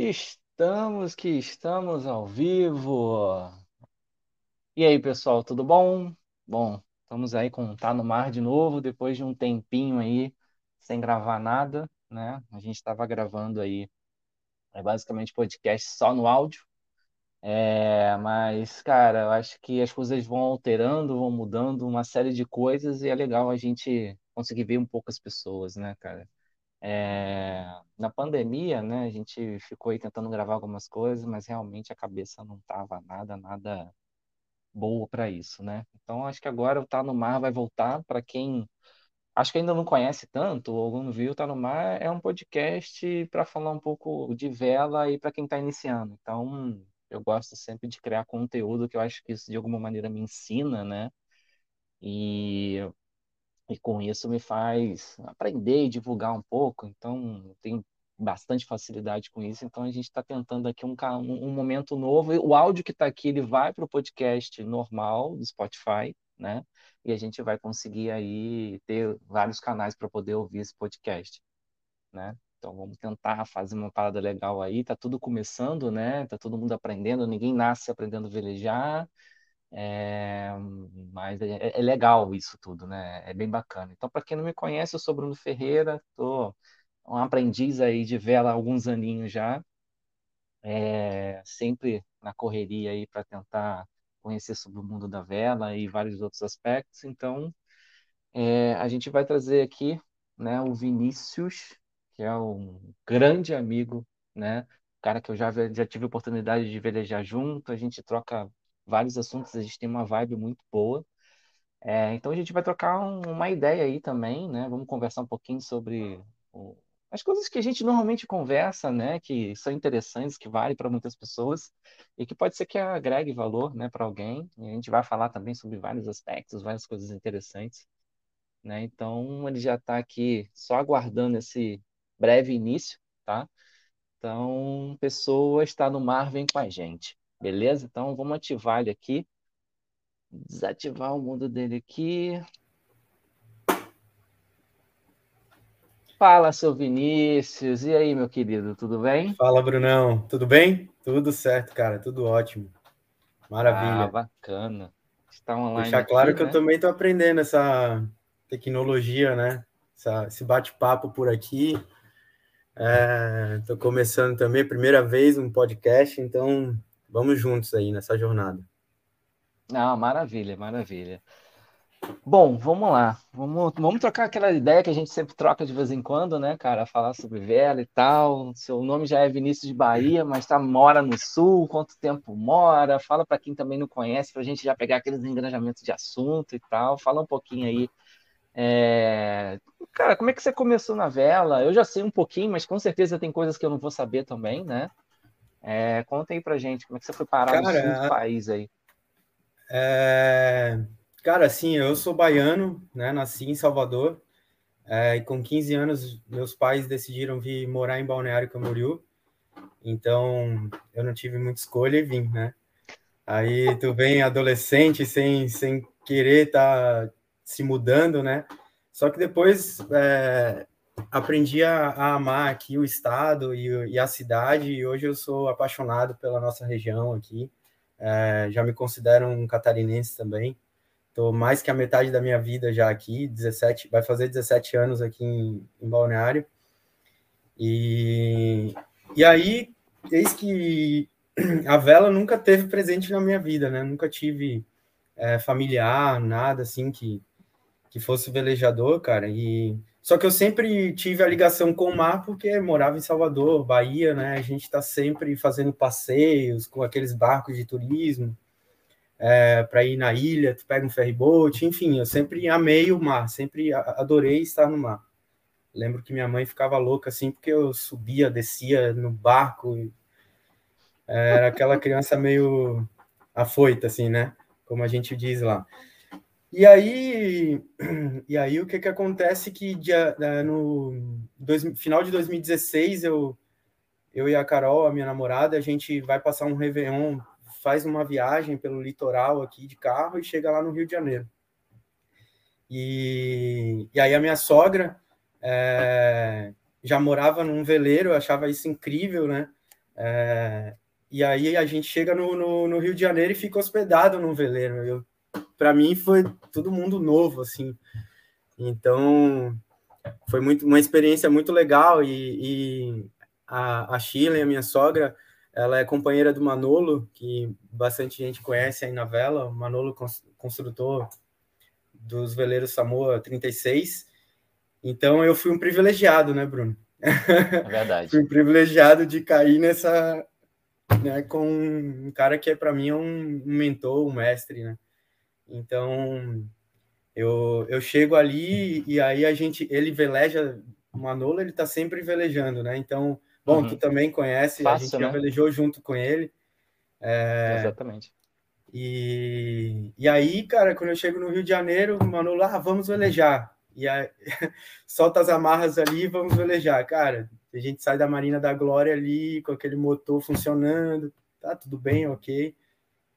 Estamos que estamos ao vivo. E aí, pessoal, tudo bom? Bom, estamos aí com Tá no Mar de novo, depois de um tempinho aí sem gravar nada, né? A gente estava gravando aí é basicamente podcast só no áudio. É, mas, cara, eu acho que as coisas vão alterando, vão mudando uma série de coisas e é legal a gente conseguir ver um pouco as pessoas, né, cara? É, na pandemia, né, a gente ficou aí tentando gravar algumas coisas, mas realmente a cabeça não tava nada, nada boa para isso, né? Então acho que agora o Tá no Mar vai voltar para quem acho que ainda não conhece tanto ou não viu, Tá no Mar é um podcast para falar um pouco de vela e para quem está iniciando. Então eu gosto sempre de criar conteúdo que eu acho que isso de alguma maneira me ensina, né? E e com isso me faz aprender e divulgar um pouco, então tenho bastante facilidade com isso, então a gente está tentando aqui um, um momento novo, o áudio que está aqui, ele vai para o podcast normal do Spotify, né, e a gente vai conseguir aí ter vários canais para poder ouvir esse podcast, né, então vamos tentar fazer uma parada legal aí, tá tudo começando, né, tá todo mundo aprendendo, ninguém nasce aprendendo a velejar, é, mas é, é, legal isso tudo, né? É bem bacana. Então, para quem não me conhece, eu sou Bruno Ferreira, tô um aprendiz aí de vela há alguns aninhos já, é, sempre na correria aí para tentar conhecer sobre o mundo da vela e vários outros aspectos. Então, é, a gente vai trazer aqui, né, o Vinícius, que é um grande amigo, né? Cara que eu já, já tive oportunidade de velejar junto, a gente troca vários assuntos, a gente tem uma vibe muito boa. É, então a gente vai trocar um, uma ideia aí também, né? Vamos conversar um pouquinho sobre o, as coisas que a gente normalmente conversa, né? Que são interessantes, que valem para muitas pessoas e que pode ser que agregue valor, né, para alguém. E a gente vai falar também sobre vários aspectos, várias coisas interessantes, né? Então ele já está aqui só aguardando esse breve início, tá? Então, pessoa está no mar, vem com a gente. Beleza? Então vamos ativar ele aqui. Desativar o mundo dele aqui. Fala, seu Vinícius. E aí, meu querido, tudo bem? Fala, Brunão. Tudo bem? Tudo certo, cara. Tudo ótimo. Maravilha. Ah, bacana. Está online. Deixar claro aqui, que né? eu também estou aprendendo essa tecnologia, né? Essa, esse bate-papo por aqui. Estou é, começando também, primeira vez um podcast, então vamos juntos aí nessa jornada. Ah, maravilha, maravilha. Bom, vamos lá. Vamos, vamos trocar aquela ideia que a gente sempre troca de vez em quando, né, cara? Falar sobre vela e tal. Seu nome já é Vinícius de Bahia, mas tá, mora no sul. Quanto tempo mora? Fala para quem também não conhece, para a gente já pegar aqueles engranjamentos de assunto e tal. Fala um pouquinho aí. É... Cara, como é que você começou na vela? Eu já sei um pouquinho, mas com certeza tem coisas que eu não vou saber também, né? É, conta aí pra gente, como é que você foi parar cara, no sul do país aí? É... Cara, assim, eu sou baiano, né? Nasci em Salvador. É, e com 15 anos, meus pais decidiram vir morar em Balneário Camboriú. Então, eu não tive muita escolha e vim, né? Aí tu vem adolescente sem, sem querer estar tá se mudando, né? Só que depois é, aprendi a, a, amar aqui o estado e, e, a cidade, e hoje eu sou apaixonado pela nossa região aqui. É, já me considero um catarinense também. Estou mais que a metade da minha vida já aqui, 17, vai fazer 17 anos aqui em, em Balneário. E, e aí, desde que a vela nunca teve presente na minha vida, né? Nunca tive é, familiar, nada assim que, que fosse velejador, cara. E só que eu sempre tive a ligação com o mar porque morava em Salvador, Bahia, né? A gente está sempre fazendo passeios com aqueles barcos de turismo é, para ir na ilha, tu pega um ferryboat, enfim, eu sempre amei o mar, sempre adorei estar no mar. Lembro que minha mãe ficava louca assim porque eu subia, descia no barco, era aquela criança meio afoita assim, né? Como a gente diz lá. E aí, e aí o que, que acontece que dia, né, no dois, final de 2016 eu, eu e a Carol, a minha namorada, a gente vai passar um Réveillon, faz uma viagem pelo litoral aqui de carro e chega lá no Rio de Janeiro. E, e aí a minha sogra é, já morava num veleiro, eu achava isso incrível, né? É, e aí a gente chega no, no, no, Rio de Janeiro e fica hospedado num veleiro. Para mim foi todo mundo novo, assim. Então foi muito uma experiência muito legal e, e a, a Sheila, a minha sogra, ela é companheira do Manolo, que bastante gente conhece aí na vela. O Manolo, construtor dos veleiros Samoa 36. Então eu fui um privilegiado, né, Bruno? É verdade. fui um privilegiado de cair nessa, né, com um cara que é para mim é um, mentor, um mestre, né? Então eu, eu chego ali e aí a gente, ele veleja, o Manolo ele tá sempre velejando, né? Então, bom, uhum. tu também conhece, Fácil, a gente né? já velejou junto com ele. É, Exatamente. E, e aí, cara, quando eu chego no Rio de Janeiro, o Manolo, ah, vamos velejar. E aí, solta as amarras ali e vamos velejar. Cara, a gente sai da Marina da Glória ali com aquele motor funcionando, tá tudo bem, ok.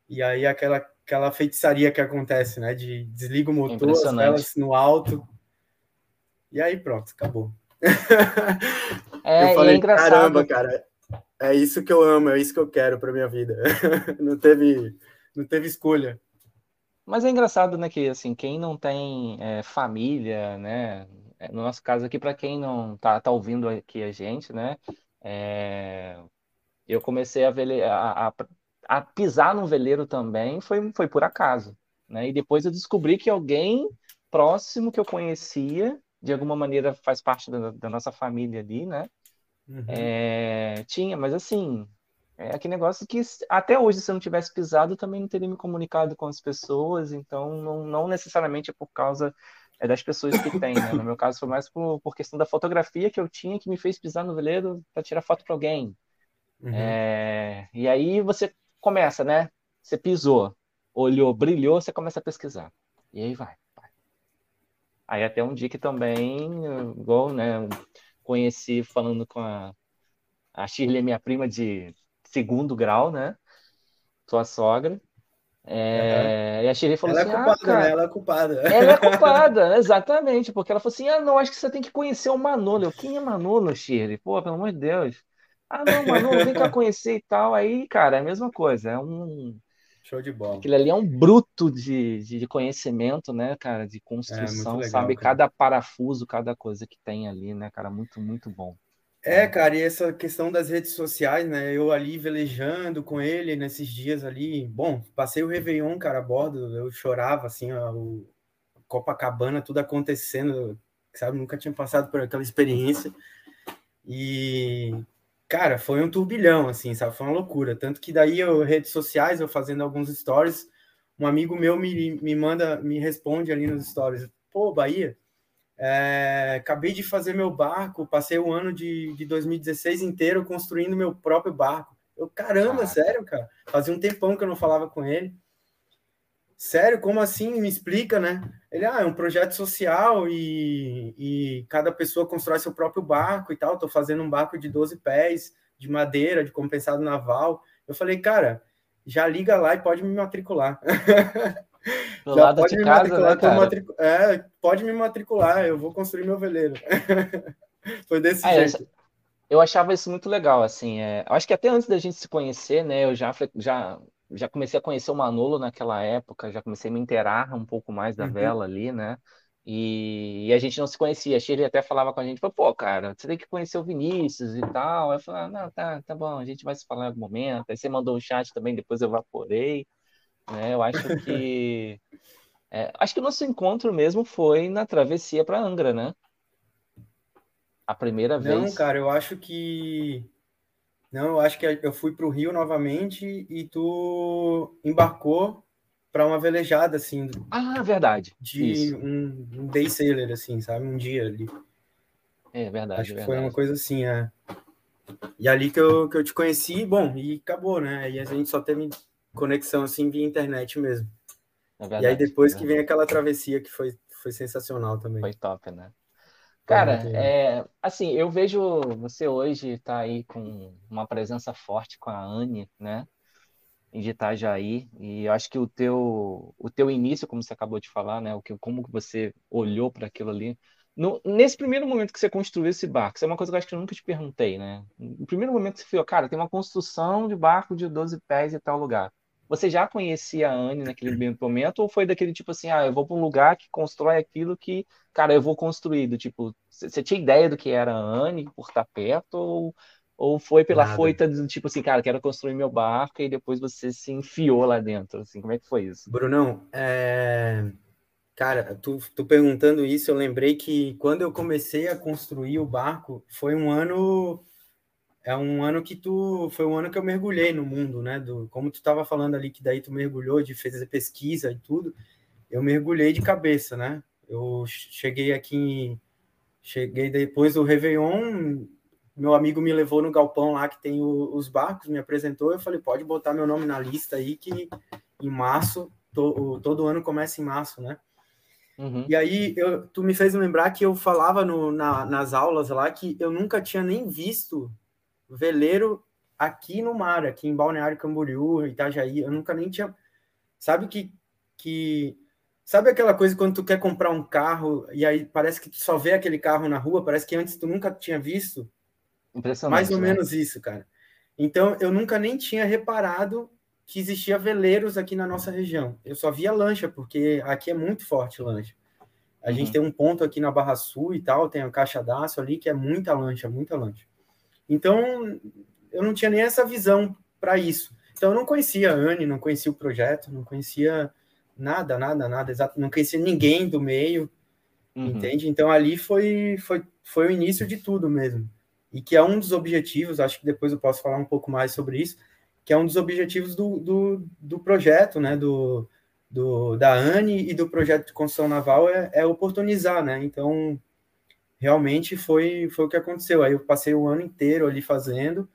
E aí aquela, aquela feitiçaria que acontece, né? De desliga o motor, as velas no alto. E aí pronto, acabou. É, eu falei, é engraçado. caramba, cara, é isso que eu amo, é isso que eu quero para minha vida. não teve, não teve escolha. Mas é engraçado, né, que assim, quem não tem é, família, né, é, no nosso caso aqui, para quem não tá, tá ouvindo aqui a gente, né? É, eu comecei a, vele, a, a, a, pisar no veleiro também foi, foi por acaso. Né? E depois eu descobri que alguém próximo que eu conhecia, de alguma maneira faz parte da, da nossa família ali, né? Uhum. É, tinha, mas assim, é aquele negócio que até hoje, se eu não tivesse pisado, também não teria me comunicado com as pessoas, então não, não necessariamente é por causa é das pessoas que tem, né? No meu caso foi mais por, por questão da fotografia que eu tinha que me fez pisar no veleiro para tirar foto para alguém. Uhum. É, e aí você começa, né? Você pisou, olhou, brilhou, você começa a pesquisar. E aí vai. vai. Aí até um dia que também, igual, né? Conheci falando com a, a Shirley, minha prima de segundo grau, né? Sua sogra. É, uhum. E a Shirley falou ela é assim: é culpada, ah, cara, né? Ela é culpada. Ela é culpada, exatamente, porque ela falou assim: ah, não, acho que você tem que conhecer o Manolo. Eu, quem é Manolo, Shirley? Pô, pelo amor de Deus. Ah, não, Manolo, vem cá conhecer e tal. Aí, cara, é a mesma coisa, é um. Show de bola. Aquilo ali é um bruto de, de conhecimento, né, cara, de construção, é, legal, sabe? Cara. Cada parafuso, cada coisa que tem ali, né, cara, muito, muito bom. É, cara, e essa questão das redes sociais, né? Eu ali velejando com ele nesses dias ali. Bom, passei o Réveillon, cara, a bordo, eu chorava, assim, ó, o Copacabana, tudo acontecendo, sabe? Nunca tinha passado por aquela experiência. E, cara, foi um turbilhão, assim, sabe? Foi uma loucura. Tanto que daí, eu, redes sociais, eu fazendo alguns stories, um amigo meu me, me manda, me responde ali nos stories: pô, Bahia é, acabei de fazer meu barco, passei o ano de, de 2016 inteiro construindo meu próprio barco. Eu, caramba, ah. sério, cara? Fazia um tempão que eu não falava com ele. Sério, como assim? Me explica, né? Ele, ah, é um projeto social e, e cada pessoa constrói seu próprio barco e tal. Tô fazendo um barco de 12 pés, de madeira, de compensado naval. Eu falei, cara, já liga lá e pode me matricular. Do Já lado de casa, né, cara? Matric... É, pode me matricular, eu vou construir meu veleiro. Foi desse é, jeito. Eu achava isso muito legal, assim. É... Eu acho que até antes da gente se conhecer, né, eu já, já, já comecei a conhecer o Manolo naquela época, já comecei a me inteirar um pouco mais da uhum. vela ali, né? E, e, a gente não se conhecia. A Shirley até falava com a gente, pô, cara, você tem que conhecer o Vinícius e tal. Eu falei, ah, não, tá, tá bom, a gente vai se falar em algum momento. Aí você mandou um chat também, depois eu evaporei. Né? Eu acho que. É, acho que o nosso encontro mesmo foi na travessia para Angra, né? A primeira vez. Não, cara, eu acho que. Não, eu acho que eu fui para o Rio novamente e tu embarcou para uma velejada, assim. Ah, verdade. De um, um, day sailor, assim, sabe? Um dia ali. É verdade. Acho que verdade. foi uma coisa assim, é. E ali que eu, que eu te conheci, bom, e acabou, né? E a gente só teve conexão assim via internet mesmo. É verdade, e aí depois é que vem aquela travessia que foi, foi sensacional também. Foi top, né? Cara, é, assim, eu vejo você hoje tá aí com uma presença forte com a Anne, né? De Itajaí, e eu acho que o teu, o teu início, como você acabou de falar, né? O que, como você olhou para aquilo ali, no, nesse primeiro momento que você construiu esse barco, isso é uma coisa que eu acho que eu nunca te perguntei, né? No primeiro momento que você falou, cara, tem uma construção de barco de 12 pés em tal lugar. Você já conhecia a Anne naquele momento, ou foi daquele tipo assim, ah, eu vou para um lugar que constrói aquilo que, cara, eu vou construir? Do tipo, você tinha ideia do que era a Anne por estar perto, ou, ou foi pela Nada. foita do tipo assim, cara, quero construir meu barco, e depois você se enfiou lá dentro, assim, como é que foi isso? Brunão, é Cara, tu, tu perguntando isso, eu lembrei que quando eu comecei a construir o barco, foi um ano é um ano que tu foi um ano que eu mergulhei no mundo, né? Do como tu estava falando ali que daí tu mergulhou de fazer pesquisa e tudo, eu mergulhei de cabeça, né? Eu cheguei aqui, cheguei depois do Réveillon, meu amigo me levou no galpão lá que tem o, os barcos, me apresentou, eu falei pode botar meu nome na lista aí que em março to, todo ano começa em março, né? Uhum. E aí eu, tu me fez lembrar que eu falava no, na, nas aulas lá que eu nunca tinha nem visto veleiro aqui no mar, aqui em Balneário Camboriú, Itajaí, eu nunca nem tinha. Sabe que. que sabe aquela coisa quando tu quer comprar um carro e aí parece que tu só vê aquele carro na rua, parece que antes tu nunca tinha visto? Impressionante. Mais ou né? menos isso, cara. Então eu nunca nem tinha reparado que existia veleiros aqui na nossa região. Eu só via lancha, porque aqui é muito forte lancha. A uhum. gente tem um ponto aqui na Barra Sul e tal, tem a caixa d'ácio ali, que é muita lancha, muita lancha. Então, eu não tinha nem essa visão para isso. Então, eu não conhecia a Anne, não conhecia o projeto, não conhecia nada, nada, nada, exato, não conhecia ninguém do meio, uhum. entende? Então, ali foi, foi, foi o início de tudo mesmo. E que é um dos objetivos, acho que depois eu posso falar um pouco mais sobre isso, que é um dos objetivos do, do, do projeto, né, do, do, da ANE e do projeto de construção naval é, é, oportunizar, né, então realmente foi, foi o que aconteceu, aí eu passei o ano inteiro ali fazendo,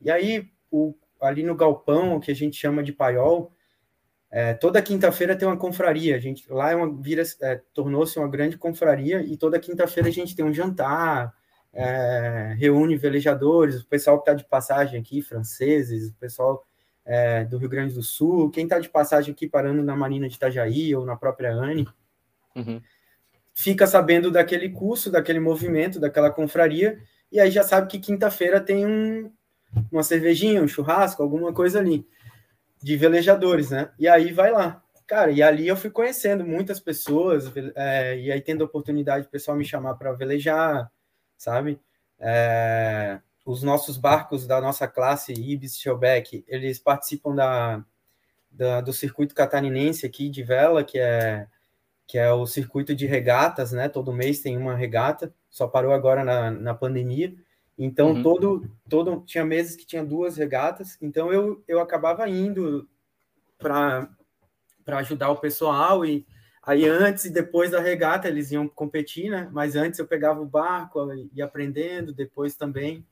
e aí o, ali no galpão, que a gente chama de paiol, é, toda quinta-feira tem uma confraria, a gente, lá é uma, vira, é, tornou-se uma grande confraria, e toda quinta-feira a gente tem um jantar, é, reúne velejadores, o pessoal que está de passagem aqui, franceses, o pessoal é, do Rio Grande do Sul, quem está de passagem aqui parando na Marina de Itajaí ou na própria ANE, uhum. Fica sabendo daquele curso, daquele movimento, daquela confraria, e aí já sabe que quinta-feira tem um, uma cervejinha, um churrasco, alguma coisa ali, de velejadores, né? E aí vai lá. Cara, e ali eu fui conhecendo muitas pessoas, é, e aí tendo a oportunidade o pessoal me chamar para velejar, sabe? É, os nossos barcos da nossa classe Ibis Shelbeck, eles participam da, da, do circuito catarinense aqui de vela, que é que é o circuito de regatas, né? Todo mês tem uma regata, só parou agora na, na pandemia. Então, uhum. todo, todo tinha meses que tinha duas regatas, então eu, eu acabava indo para ajudar o pessoal e Aí antes e depois da regata eles iam competir, né? Mas antes eu pegava o barco e aprendendo, depois também.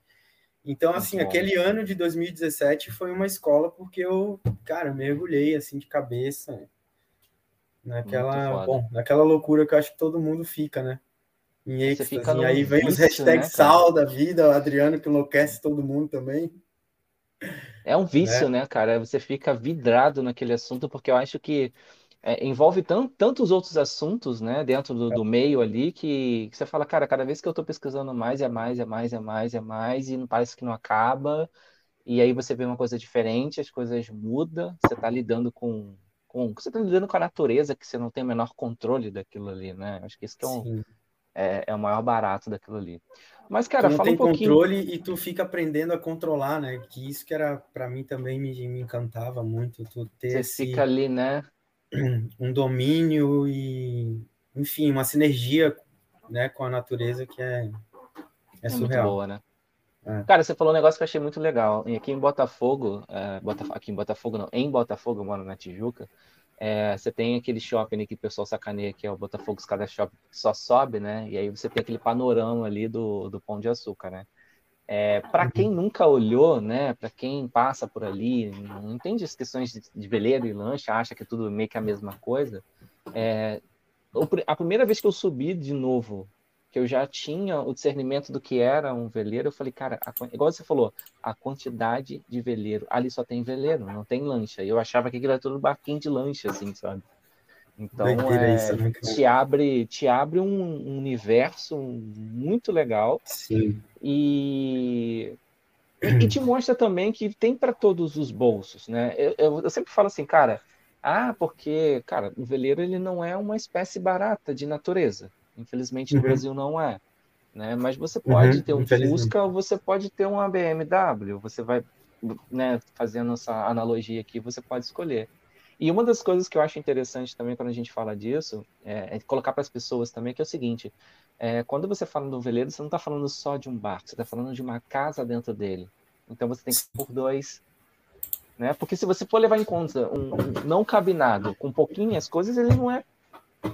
Então, assim, Muito aquele bom. ano de 2017 foi uma escola porque eu, cara, mergulhei assim de cabeça naquela, bom, naquela loucura que eu acho que todo mundo fica, né? Em êxtase. E aí vem vício, os hashtags né, sal da vida, o Adriano que enlouquece todo mundo também. É um vício, né? né, cara? Você fica vidrado naquele assunto, porque eu acho que é, envolve tantos outros assuntos, né, dentro do, do meio ali, que, que, você fala, cara, cada vez que eu estou pesquisando mais, é mais, é mais, é mais, é mais, e não parece que não acaba, e aí você vê uma coisa diferente, as coisas mudam, você está lidando com, com você está lidando com a natureza, que você não tem o menor controle daquilo ali, né? Acho que isso que é, um, é, é, o maior barato daquilo ali. Mas, cara, tu não fala tem um pouquinho... controle e tu fica aprendendo a controlar, né? Que isso que era, para mim, também me, me encantava muito, tu ter Você esse... fica ali, né? um domínio e, enfim, uma sinergia né, com a natureza que é, é, é surreal. Muito boa, né? É. Cara, você falou um negócio que eu achei muito legal. E aqui em Botafogo, é, aqui em Botafogo não, em Botafogo, eu moro na Tijuca, é, você tem aquele shopping que o pessoal sacaneia, que é o Botafogo Escada Shopping, que só sobe, né? E aí você tem aquele panorama ali do, do Pão de Açúcar, né? É, para uhum. quem nunca olhou, né, para quem passa por ali, não entende as questões de, de veleiro e lancha, acha que é tudo meio que a mesma coisa. É, a primeira vez que eu subi de novo, que eu já tinha o discernimento do que era um veleiro, eu falei, cara, a, igual você falou, a quantidade de veleiro, ali só tem veleiro, não tem lancha. Eu achava que aquilo era tudo barquinho de lancha, assim, sabe? Então, é, isso, né, te abre, te abre um, um universo muito legal. Sim. E e, te mostra também que tem para todos os bolsos, né? Eu, eu, eu, sempre falo assim, cara, ah, porque, cara, o veleiro ele não é uma espécie barata de natureza. Infelizmente no uhum. Brasil não é. Né? Mas você uhum, pode uhum, ter um Fusca ou você pode ter uma BMW. Você vai, né, fazendo essa analogia aqui, você pode escolher. E uma das coisas que eu acho interessante também quando a gente fala disso é, é colocar para as pessoas também que é o seguinte: é, quando você fala do veleiro, você não está falando só de um barco, você está falando de uma casa dentro dele. Então você tem que por dois. Né? Porque se você for levar em conta um, um não cabinado com pouquinhas coisas, ele não é.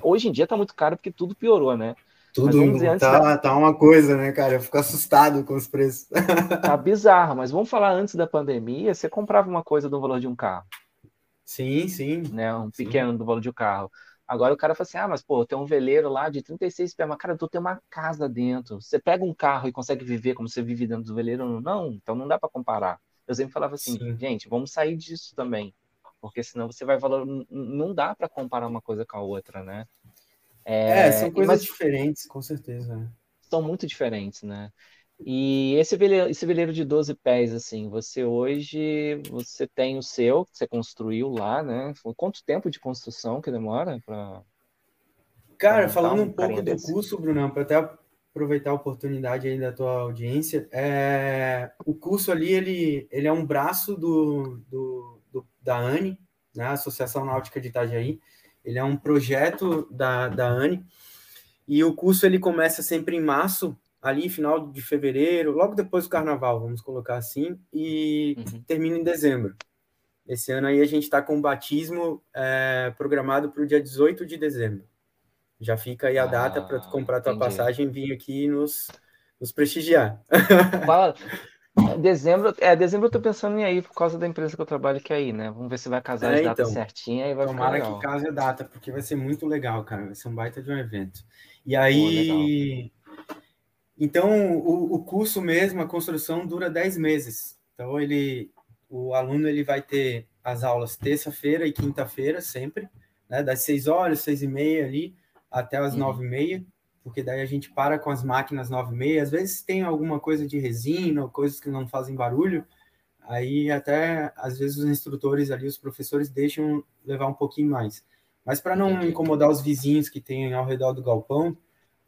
Hoje em dia está muito caro porque tudo piorou, né? Tudo tá, da... tá uma coisa, né, cara? Eu fico assustado com os preços. Tá bizarro, mas vamos falar antes da pandemia, você comprava uma coisa do valor de um carro. Sim, sim. Né? Um pequeno sim. do valor de um carro. Agora o cara fala assim: ah, mas pô, tem um veleiro lá de 36 pés, mas cara, tu tem uma casa dentro. Você pega um carro e consegue viver como você vive dentro do veleiro? Não, então não dá para comparar. Eu sempre falava assim: Sim. gente, vamos sair disso também, porque senão você vai valor. Não dá para comparar uma coisa com a outra, né? É, é são coisas diferentes, com certeza. Né? São muito diferentes, né? E esse veleiro, esse veleiro de 12 pés, assim, você hoje você tem o seu, que você construiu lá, né? Quanto tempo de construção que demora para. Cara, falando um, um pouco do curso, Brunão, para até aproveitar a oportunidade aí da tua audiência, é... o curso ali ele, ele é um braço do, do, da ANE, né? Associação Náutica de Itajaí. Ele é um projeto da, da ANE. E o curso ele começa sempre em março ali final de fevereiro, logo depois do carnaval, vamos colocar assim, e uhum. termina em dezembro. Esse ano aí a gente está com o batismo é, programado para o dia 18 de dezembro. Já fica aí a ah, data para tu comprar tua entendi. passagem e vir aqui nos, nos prestigiar. Fala, dezembro, é, dezembro eu tô pensando em ir por causa da empresa que eu trabalho que é aí, né? Vamos ver se vai casar é, as datas então, certinha e vai Tomara que case a data, porque vai ser muito legal, cara. Vai ser um baita de um evento. E aí, Pô, então, o, o curso mesmo, a construção dura 10 meses. Então, ele, o aluno ele vai ter as aulas terça-feira e quinta-feira, sempre, né? das 6 horas, 6 e meia ali, até as uhum. 9 e meia, porque daí a gente para com as máquinas 9 e meia. Às vezes tem alguma coisa de resina, coisas que não fazem barulho, aí até, às vezes, os instrutores ali, os professores deixam levar um pouquinho mais. Mas para não incomodar os vizinhos que tem ao redor do galpão,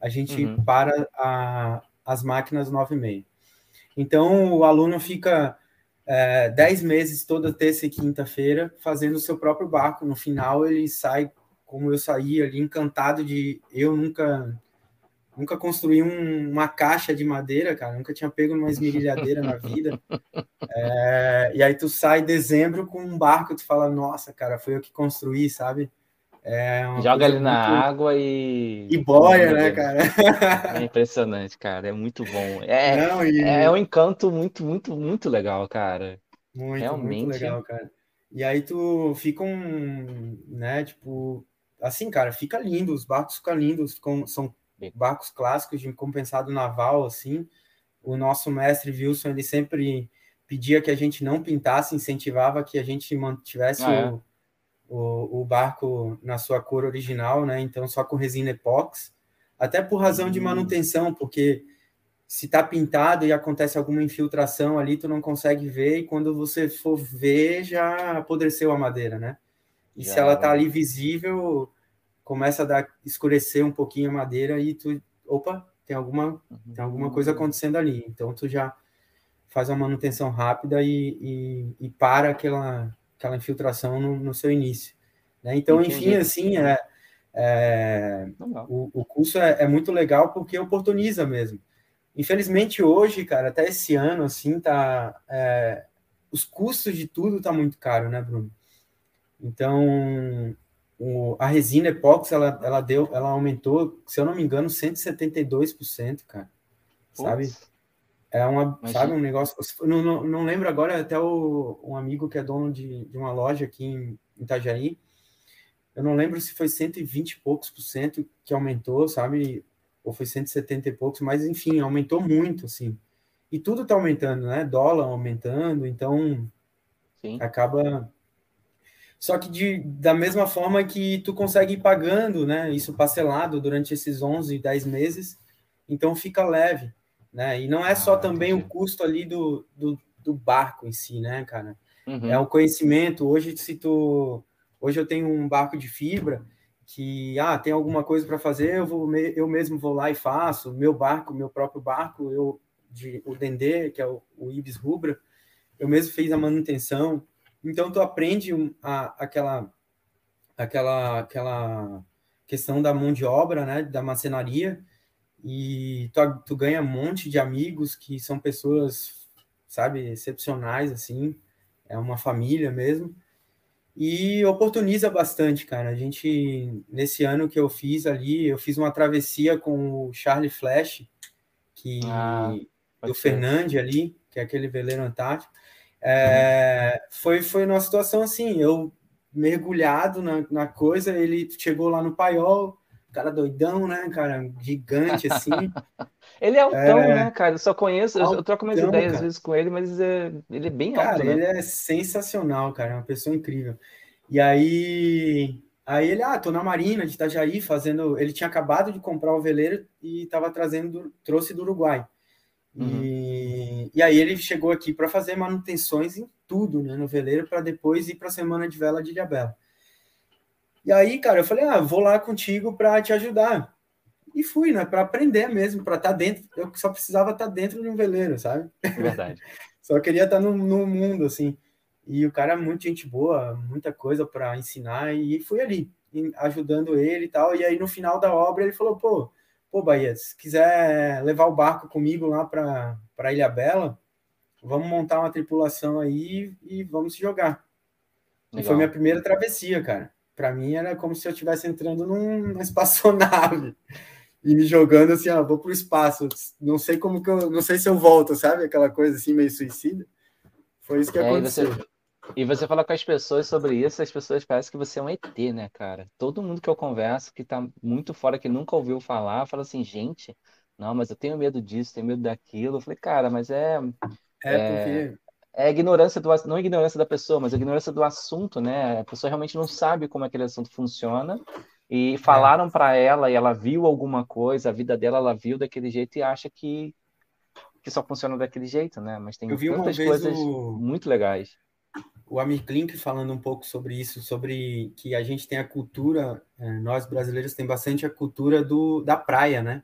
a gente uhum. para a, as máquinas 9 e meia. Então, o aluno fica é, 10 meses, toda terça e quinta-feira, fazendo o seu próprio barco. No final, ele sai, como eu saí ali, encantado de... Eu nunca nunca construí um, uma caixa de madeira, cara, nunca tinha pego numa esmerilhadeira na vida. É, e aí tu sai em dezembro com um barco, tu fala, nossa, cara, foi eu que construí, sabe? É Joga ali na muito... água e. E boia, né, cara? É impressionante, cara. É muito bom. É, Não, e... é um encanto muito, muito, muito legal, cara. Muito, Realmente... muito legal, cara. E aí tu fica um, né, tipo, assim, cara, fica lindo, os barcos ficam lindos, são barcos clássicos de compensado naval, assim. O nosso mestre Wilson, ele sempre pedia que a gente não pintasse, incentivava que a gente mantivesse ah, é? o, o, o barco na sua cor original, né? Então só com resina epox, até por razão de hum. manutenção, porque se está pintado e acontece alguma infiltração ali, tu não consegue ver, e quando você for ver, já apodreceu a madeira, né? E já. se ela tá ali visível, começa a dar, escurecer um pouquinho a madeira e tu, opa, tem alguma, uhum. tem alguma coisa acontecendo ali. Então tu já faz uma manutenção rápida e, e, e para aquela, aquela infiltração no, no seu início. Né? Então, Entendi. enfim, assim, é, é o, o, curso é, é, muito legal porque oportuniza mesmo. Infelizmente, hoje, cara, até esse ano, assim, tá, é, os custos de tudo tá muito caro, né, Bruno? Então, o, a resina epóxi, ela, ela deu, ela aumentou, se eu não me engano, 172%, cara. Sabe? É uma, Imagina. sabe, um negócio. Não, não, não, lembro agora, até o, um amigo que é dono de, de uma loja aqui em, em Itajaí. Eu não lembro se foi 120 e poucos por cento que aumentou, sabe? Ou foi 170 e poucos, mas enfim, aumentou muito, assim. E tudo tá aumentando, né? Dólar aumentando, então Sim. acaba. Só que de, da mesma forma que tu consegue ir pagando, né? Isso parcelado durante esses 11, 10 meses, então fica leve, né? E não é só ah, também entendi. o custo ali do, do, do, barco em si, né, cara? Uhum. É o conhecimento. Hoje, se tu... Hoje eu tenho um barco de fibra que, ah, tem alguma coisa para fazer, eu, vou, eu mesmo vou lá e faço. Meu barco, meu próprio barco, eu de, o Dendê, que é o, o Ibis Rubra, eu mesmo fiz a manutenção. Então tu aprende a, aquela aquela aquela questão da mão de obra, né, da macenaria e tu, tu ganha um monte de amigos que são pessoas, sabe, excepcionais assim, é uma família mesmo. E oportuniza bastante, cara. A gente nesse ano que eu fiz ali, eu fiz uma travessia com o Charlie Flash, que ah, do Fernandes ali, que é aquele veleiro antártico. É, foi, foi uma situação assim, eu mergulhado na, na coisa, ele chegou lá no paiol, cara doidão, né, cara, gigante assim. ele é altão, é, né, cara? Eu só conheço, altão, eu troco umas ideias cara. às vezes com ele, mas é, ele é bem cara, alto, né? ele é sensacional, cara, é uma pessoa incrível. E aí, aí ele, ah, tô na Marina de Itajaí fazendo, ele tinha acabado de comprar o veleiro e tava trazendo, trouxe do Uruguai. Uhum. E, e aí ele chegou aqui para fazer manutenções em tudo, né, no veleiro, para depois ir para a semana de vela de Ilhabela. E aí, cara, eu falei, ah, vou lá contigo para te ajudar. E fui, né, para aprender mesmo, para estar tá dentro. Eu só precisava estar tá dentro de um veleiro, sabe? Verdade. só queria estar tá no, no mundo, assim. E o cara é muito gente boa, muita coisa para ensinar, e fui ali, ajudando ele e tal. E aí, no final da obra, ele falou, pô, pô, Bahia, se quiser levar o barco comigo lá para Ilha Bela, vamos montar uma tripulação aí e vamos se jogar. E foi minha primeira travessia, cara. Para mim era como se eu estivesse entrando num, numa espaçonave e me jogando assim, ó, vou pro espaço. Não sei como que eu, não sei se eu volto, sabe? Aquela coisa assim meio suicida. Foi isso que é, aconteceu. Você, e você fala com as pessoas sobre isso, as pessoas parecem que você é um ET, né, cara? Todo mundo que eu converso, que tá muito fora, que nunca ouviu falar, fala assim, gente, não, mas eu tenho medo disso, tenho medo daquilo. Eu falei, cara, mas é. É, é porque. É ignorância do não é ignorância da pessoa, mas é ignorância do assunto, né? A pessoa realmente não sabe como aquele assunto funciona e é. falaram é. para ela e ela viu alguma coisa, a vida dela ela viu daquele jeito e acha que que só funciona daquele jeito, né? Mas tem tantas coisas o... muito legais o Amir Klink falando um pouco sobre isso, sobre que a gente tem a cultura, é, nós brasileiros tem bastante a cultura do, da praia, né?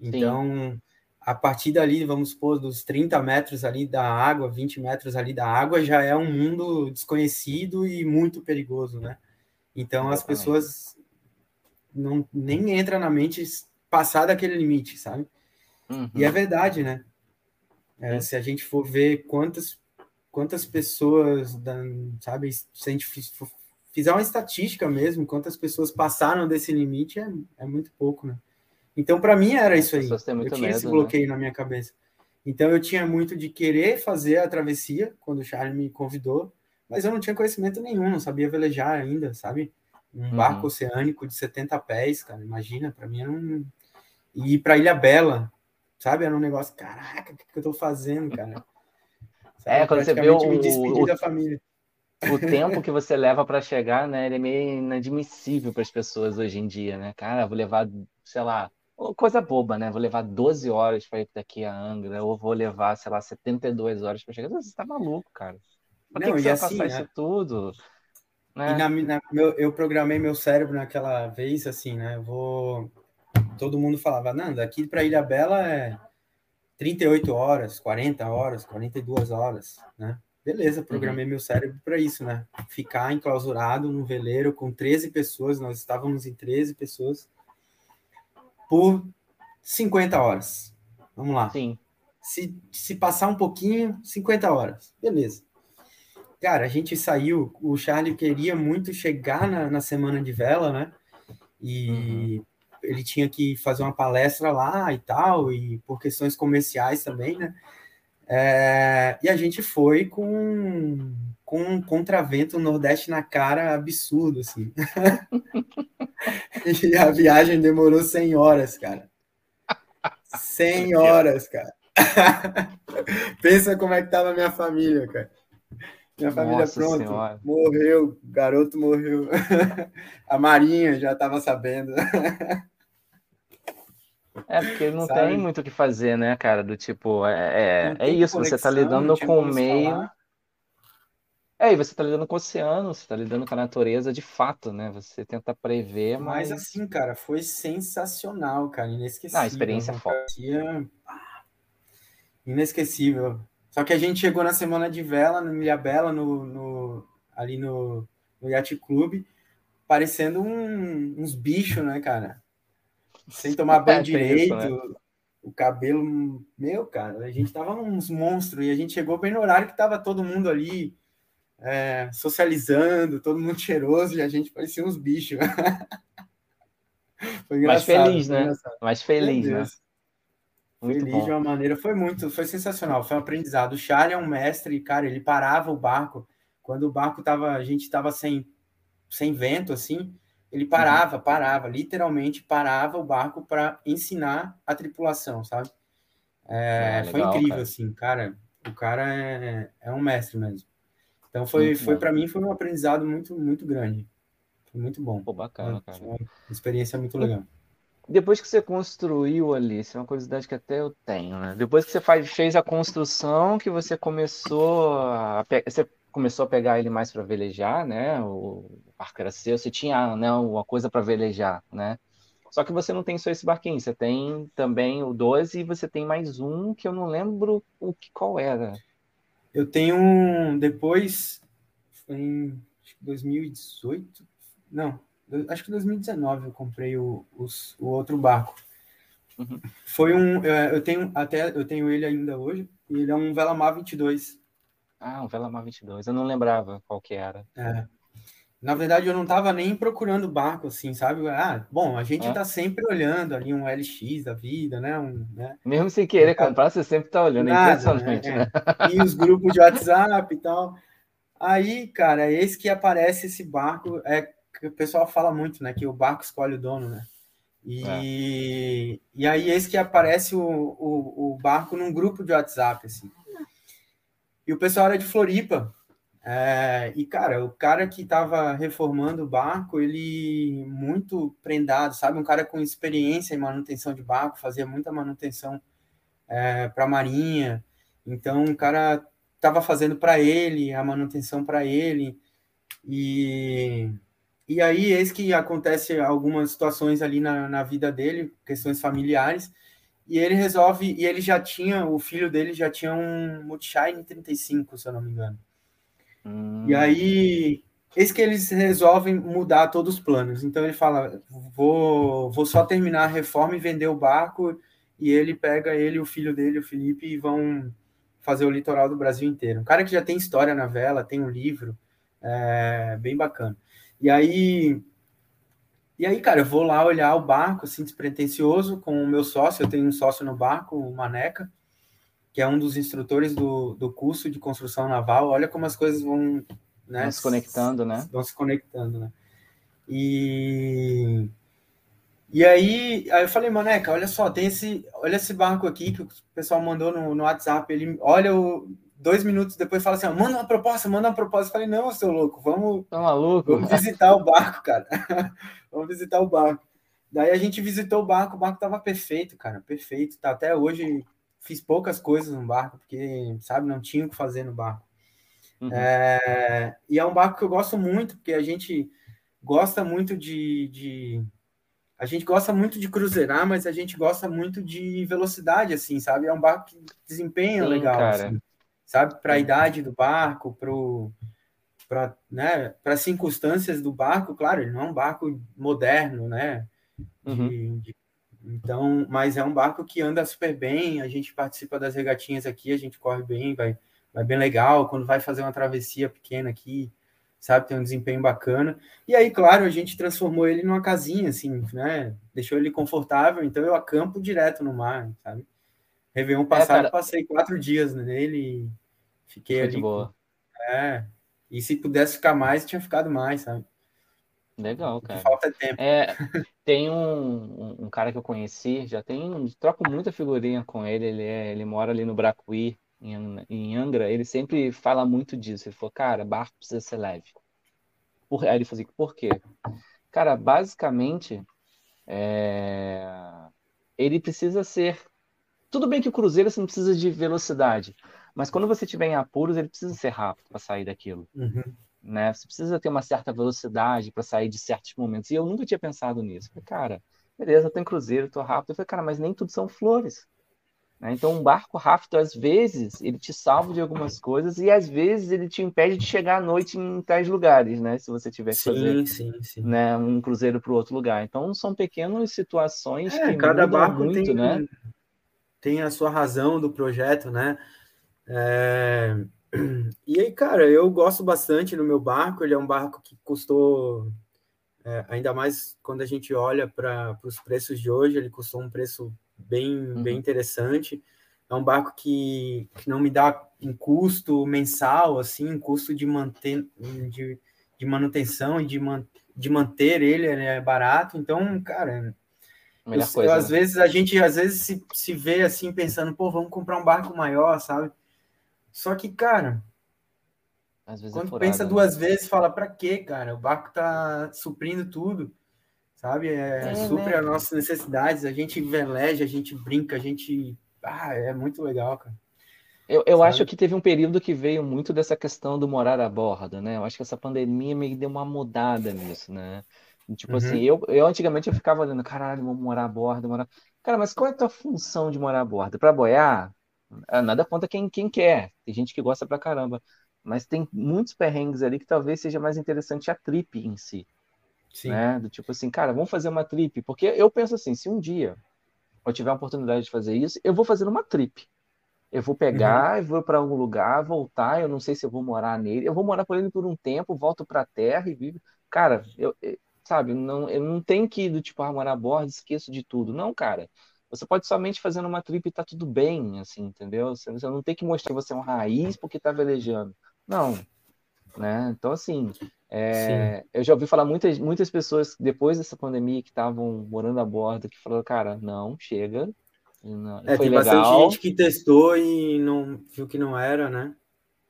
Então, Sim. a partir dali, vamos supor, dos 30 metros ali da água, 20 metros ali da água, já é um mundo desconhecido e muito perigoso, né? Então, as pessoas não, nem entra na mente passar daquele limite, sabe? Uhum. E é verdade, né? É, se a gente for ver quantas quantas pessoas, sabe, se a gente fizer uma estatística mesmo, quantas pessoas passaram desse limite, é, é muito pouco, né? Então, para mim, era isso aí. Eu tinha medo, esse né? bloqueio né? na minha cabeça. Então, eu tinha muito de querer fazer a travessia, quando o Charles me convidou, mas eu não tinha conhecimento nenhum, não sabia velejar ainda, sabe? Um uhum. barco oceânico de 70 pés, cara, imagina, para mim era um. E ir para Ilha Bela, sabe? Era um negócio, caraca, o que, que eu tô fazendo, cara? É, quando você vê o, o, o tempo que você leva para chegar, né? Ele é meio inadmissível para as pessoas hoje em dia, né? Cara, vou levar, sei lá, coisa boba, né? Vou levar 12 horas para ir daqui a Angra, ou vou levar, sei lá, 72 horas para chegar. Você tá maluco, cara. Por que, Não, que você assim, vai passar né? isso tudo? Né? E na, na, meu, eu programei meu cérebro naquela vez assim, né? Eu vou. Todo mundo falava, não, daqui para Ilha Bela é 38 horas, 40 horas, 42 horas, né? Beleza, programei uhum. meu cérebro para isso, né? Ficar enclausurado no veleiro com 13 pessoas, nós estávamos em 13 pessoas, por 50 horas. Vamos lá. Sim. Se, se passar um pouquinho, 50 horas. Beleza. Cara, a gente saiu, o Charlie queria muito chegar na, na semana de vela, né? E uhum ele tinha que fazer uma palestra lá e tal, e por questões comerciais também, né? É, e a gente foi com, com um contravento Nordeste na cara absurdo, assim. e a viagem demorou 100 horas, cara. 100 horas, cara. Pensa como é que tava a minha família, cara. Minha família, Nossa pronto, senhora. morreu, o garoto morreu. A Marinha já estava sabendo. É, porque não Sabe? tem muito o que fazer, né, cara? Do tipo, é, é, é isso, conexão, você está lidando com o meio. Falar. É, e você está lidando com o oceano, você está lidando com a natureza de fato, né? Você tenta prever, mas. Mas assim, cara, foi sensacional, cara, inesquecível. Ah, experiência forte. Inesquecível. Só que a gente chegou na semana de vela, no Ilha Bela, no, no, ali no, no Yacht Club, parecendo um, uns bichos, né, cara? Sem tomar banho é, direito, isso, né? o cabelo. Meu, cara, a gente tava uns monstros e a gente chegou bem no horário que tava todo mundo ali é, socializando, todo mundo cheiroso e a gente parecia uns bichos. foi Mais feliz, né? Engraçado. Mais feliz, né? Muito feliz bom. de uma maneira, foi muito, foi sensacional, foi um aprendizado. O Charlie é um mestre, cara, ele parava o barco quando o barco tava, a gente tava sem sem vento assim, ele parava, uhum. parava, literalmente parava o barco para ensinar a tripulação, sabe? É, é, foi incrível cara. assim, cara. O cara é, é um mestre mesmo. Então foi, foi para mim foi um aprendizado muito muito grande. Foi muito bom. Pô, bacana, cara. Uma experiência muito legal depois que você construiu ali, isso é uma curiosidade que até eu tenho, né? Depois que você faz, fez a construção, que você começou a, você começou a pegar ele mais para velejar, né? O barco era seu, você tinha né, uma coisa para velejar, né? Só que você não tem só esse barquinho, você tem também o 12 e você tem mais um que eu não lembro o que qual era. Eu tenho um depois em 2018, não, acho que em 2019 eu comprei o, os, o outro barco. Uhum. Foi um, é, eu tenho até, eu tenho ele ainda hoje, e ele é um Velamar 22. Ah, um Velamar 22, eu não lembrava qual que era. É. Na verdade, eu não estava nem procurando barco, assim, sabe? Ah, bom, a gente está sempre olhando ali um LX da vida, né? Um, né? Mesmo sem querer comprar, você sempre está olhando, é Nada, impressionante, né? né? E os grupos de WhatsApp e tal. Aí, cara, é esse que aparece esse barco, é que o pessoal fala muito, né? Que o barco escolhe o dono, né? E, é. e aí esse que aparece o, o, o, barco num grupo de WhatsApp, assim. E o pessoal era de Floripa. É, e, cara, o cara que estava reformando o barco, ele muito prendado, sabe? Um cara com experiência em manutenção de barco, fazia muita manutenção é, para a marinha. Então, o cara estava fazendo para ele, a manutenção para ele. E e aí, eis que acontece algumas situações ali na, na vida dele, questões familiares, e ele resolve, e ele já tinha, o filho dele já tinha um Multishine 35, se eu não me engano. Hum. E aí, eis que eles resolvem mudar todos os planos. Então ele fala: vou, vou só terminar a reforma e vender o barco. E ele pega ele o filho dele, o Felipe, e vão fazer o litoral do Brasil inteiro. Um cara que já tem história na vela, tem um livro, é, bem bacana. E aí, e aí, cara, eu vou lá olhar o barco, assim, despretensioso, com o meu sócio. Eu tenho um sócio no barco, o Maneca, que é um dos instrutores do, do curso de construção naval. Olha como as coisas vão, né? Vão se conectando, né? Vão se conectando, né? E, e aí, aí eu falei, Maneca, olha só, tem esse, olha esse barco aqui que o pessoal mandou no, no WhatsApp. Ele olha o, dois minutos depois fala assim: ó, manda uma proposta, manda uma proposta. Eu falei: não, seu louco, vamos, tá maluco? vamos visitar o barco, cara. vamos visitar o barco. Daí a gente visitou o barco, o barco tava perfeito, cara, perfeito. Tá até hoje fiz poucas coisas no barco, porque, sabe, não tinha o que fazer no barco. Uhum. É, e é um barco que eu gosto muito, porque a gente gosta muito de, de, A gente gosta muito de cruzeirar, mas a gente gosta muito de velocidade, assim, sabe? É um barco que desempenha Sim, legal. Assim sabe? Para a idade do barco, para né, as circunstâncias do barco, claro, ele não é um barco moderno, né? De, uhum. de, então, mas é um barco que anda super bem, a gente participa das regatinhas aqui, a gente corre bem, vai, vai bem legal, quando vai fazer uma travessia pequena aqui, sabe, tem um desempenho bacana. E aí, claro, a gente transformou ele numa casinha, assim, né? Deixou ele confortável, então eu acampo direto no mar, sabe? Réveillon é, passado, é, passei quatro dias nele fiquei Foi ali. boa. É. E se pudesse ficar mais, tinha ficado mais, sabe? Legal, cara. Falta tempo. É, tem um, um, cara que eu conheci, já tem. Troco muita figurinha com ele. Ele, é, ele mora ali no Bracuí. em, em Angra, ele sempre fala muito disso. Ele falou, cara, barco precisa ser leve. Por, aí ele falou assim, por quê? Cara, basicamente, é... ele precisa ser. Tudo bem que o cruzeiro você não precisa de velocidade, mas quando você estiver em apuros, ele precisa ser rápido para sair daquilo. Uhum. Né? Você precisa ter uma certa velocidade para sair de certos momentos. E eu nunca tinha pensado nisso. falei, cara, beleza, eu tô em cruzeiro, tô rápido. Eu falei, cara, mas nem tudo são flores. Né? Então, um barco rápido, às vezes, ele te salva de algumas coisas e às vezes ele te impede de chegar à noite em tais lugares, né? Se você tiver que sim, fazer sim, sim. Né, um cruzeiro para outro lugar. Então, são pequenas situações é, que cada mudam barco muito, tem, né? Tem a sua razão do projeto, né? É... E aí, cara, eu gosto bastante do meu barco. Ele é um barco que custou, é, ainda mais quando a gente olha para os preços de hoje, ele custou um preço bem, uhum. bem interessante. É um barco que, que não me dá um custo mensal, assim, um custo de, manter, de, de manutenção e de, man, de manter ele, ele é barato. Então, cara, eu, coisa, eu, às né? vezes a gente às vezes se, se vê assim pensando, pô, vamos comprar um barco maior, sabe? Só que, cara, é quando é furado, pensa né? duas vezes, fala para quê, cara? O barco tá suprindo tudo sabe? É, é supre né? as nossas necessidades, a gente veleja, a gente brinca, a gente. Ah, é muito legal, cara. Eu, eu acho que teve um período que veio muito dessa questão do morar a bordo, né? Eu acho que essa pandemia me deu uma mudada nisso, né? Tipo assim, uhum. assim, eu, eu antigamente eu ficava olhando, caralho, vou morar a bordo, morar. Cara, mas qual é a tua função de morar a bordo? Para boiar? Ah, nada contra quem, quem quer. Tem gente que gosta pra caramba. Mas tem muitos perrengues ali que talvez seja mais interessante a trip em si. Sim. Né? Do tipo assim, cara, vamos fazer uma trip. Porque eu penso assim, se um dia eu tiver a oportunidade de fazer isso, eu vou fazer uma trip. Eu vou pegar, uhum. vou para algum lugar, voltar. Eu não sei se eu vou morar nele. Eu vou morar por ele por um tempo, volto para a terra e vivo. Cara, eu, eu, sabe, não, eu não tenho que ir do tipo, ah, morar a bordo, esqueço de tudo. Não, cara. Você pode somente fazer uma trip e tá tudo bem, assim, entendeu? Você, você não tem que mostrar que você é um raiz porque tá velejando. Não. Né? Então, assim, é, eu já ouvi falar muitas, muitas pessoas depois dessa pandemia que estavam morando a bordo que falaram, cara, não, chega. Não, é, tem legal. bastante gente que testou e não viu que não era, né?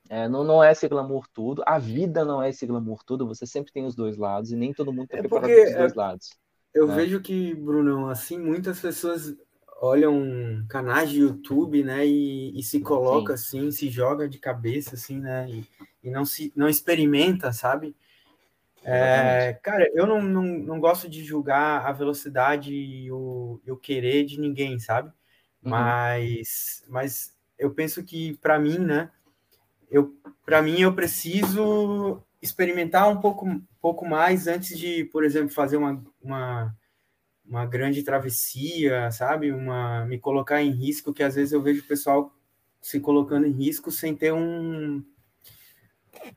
É, não, não é esse glamour tudo. A vida não é esse glamour tudo. Você sempre tem os dois lados e nem todo mundo está é preparado para os dois lados. Eu né? vejo que, Bruno, assim, muitas pessoas olham canais de YouTube, né, e, e se coloca Sim. assim, se joga de cabeça, assim, né, e, e não se não experimenta, sabe? É, cara, eu não, não, não gosto de julgar a velocidade e o, e o querer de ninguém, sabe? Uhum. Mas, mas eu penso que para mim, né? Eu, para mim, eu preciso experimentar um pouco, pouco mais antes de, por exemplo, fazer uma, uma, uma grande travessia, sabe? Uma, me colocar em risco, que às vezes eu vejo o pessoal se colocando em risco sem ter um,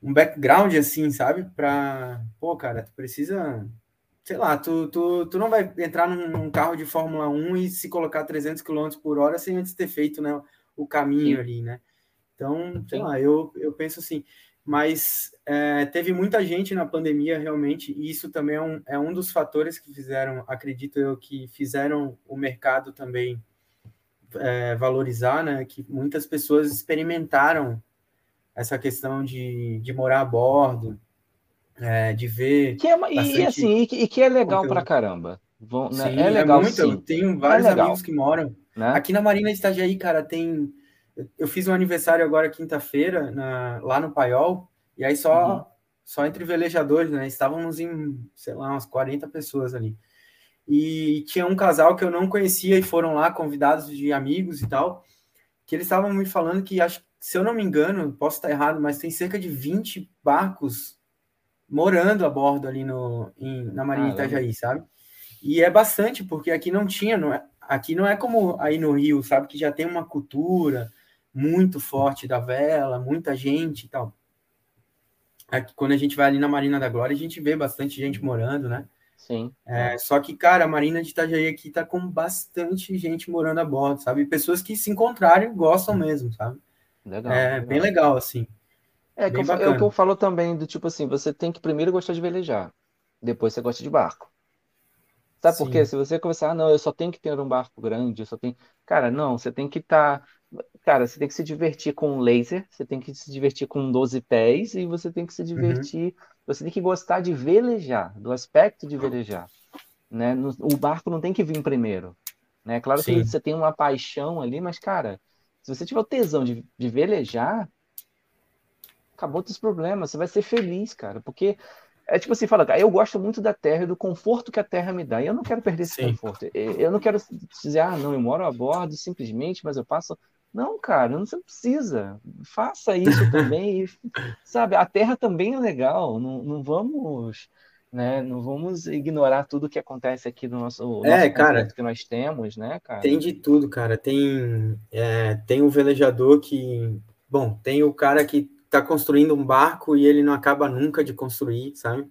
um background assim, sabe? Pra, pô, cara, tu precisa, sei lá, tu, tu, tu não vai entrar num, num carro de Fórmula 1 e se colocar 300 km por hora sem antes ter feito, né, o caminho Sim. ali, né? Então, sei Sim. lá, eu, eu penso assim, mas é, teve muita gente na pandemia realmente, e isso também é um, é um dos fatores que fizeram, acredito eu, que fizeram o mercado também é, valorizar, né? Que muitas pessoas experimentaram essa questão de, de morar a bordo, é, de ver. Que é, e, assim, e, e, que é legal pra caramba. Vão, né? sim, é legal. É muito, sim. Eu tenho vários é amigos que moram. Né? Aqui na Marina Estagiaí, cara, tem. Eu fiz um aniversário agora quinta-feira, lá no Paiol, e aí só, uhum. só entre velejadores, né? Estávamos em, sei lá, umas 40 pessoas ali. E tinha um casal que eu não conhecia e foram lá convidados de amigos e tal, que eles estavam me falando que acho se eu não me engano, posso estar errado, mas tem cerca de 20 barcos morando a bordo ali no, em, na Marinha ah, Itajaí, sabe? E é bastante, porque aqui não tinha, não é, aqui não é como aí no Rio, sabe? Que já tem uma cultura muito forte da vela, muita gente e tal. Aqui, quando a gente vai ali na Marina da Glória, a gente vê bastante gente morando, né? Sim. É, só que, cara, a Marina de Itajaí aqui tá com bastante gente morando a bordo, sabe? Pessoas que se encontrarem gostam mesmo, sabe? Legal, é legal. bem legal, assim. É, que eu, é o que eu falo também, do tipo assim, você tem que primeiro gostar de velejar, depois você gosta de barco. Sabe Sim. por quê? Se você começar, ah, não, eu só tenho que ter um barco grande, eu só tenho. Cara, não, você tem que estar tá Cara, você tem que se divertir com laser, você tem que se divertir com 12 pés e você tem que se divertir. Uhum. Você tem que gostar de velejar, do aspecto de velejar. Né? O barco não tem que vir primeiro. Né? Claro Sim. que você tem uma paixão ali, mas, cara, se você tiver o tesão de, de velejar, acabou os problemas. Você vai ser feliz, cara. Porque é tipo assim, fala, eu gosto muito da terra e do conforto que a terra me dá. E eu não quero perder esse Sim. conforto. Eu não quero dizer, ah, não, eu moro a bordo simplesmente, mas eu passo não, cara, não você precisa. Faça isso também. sabe, a Terra também é legal. Não, não vamos, né? Não vamos ignorar tudo que acontece aqui no nosso, é, nosso cara, que nós temos, né, cara? Tem de tudo, cara. Tem é, tem o velejador que, bom, tem o cara que está construindo um barco e ele não acaba nunca de construir, sabe?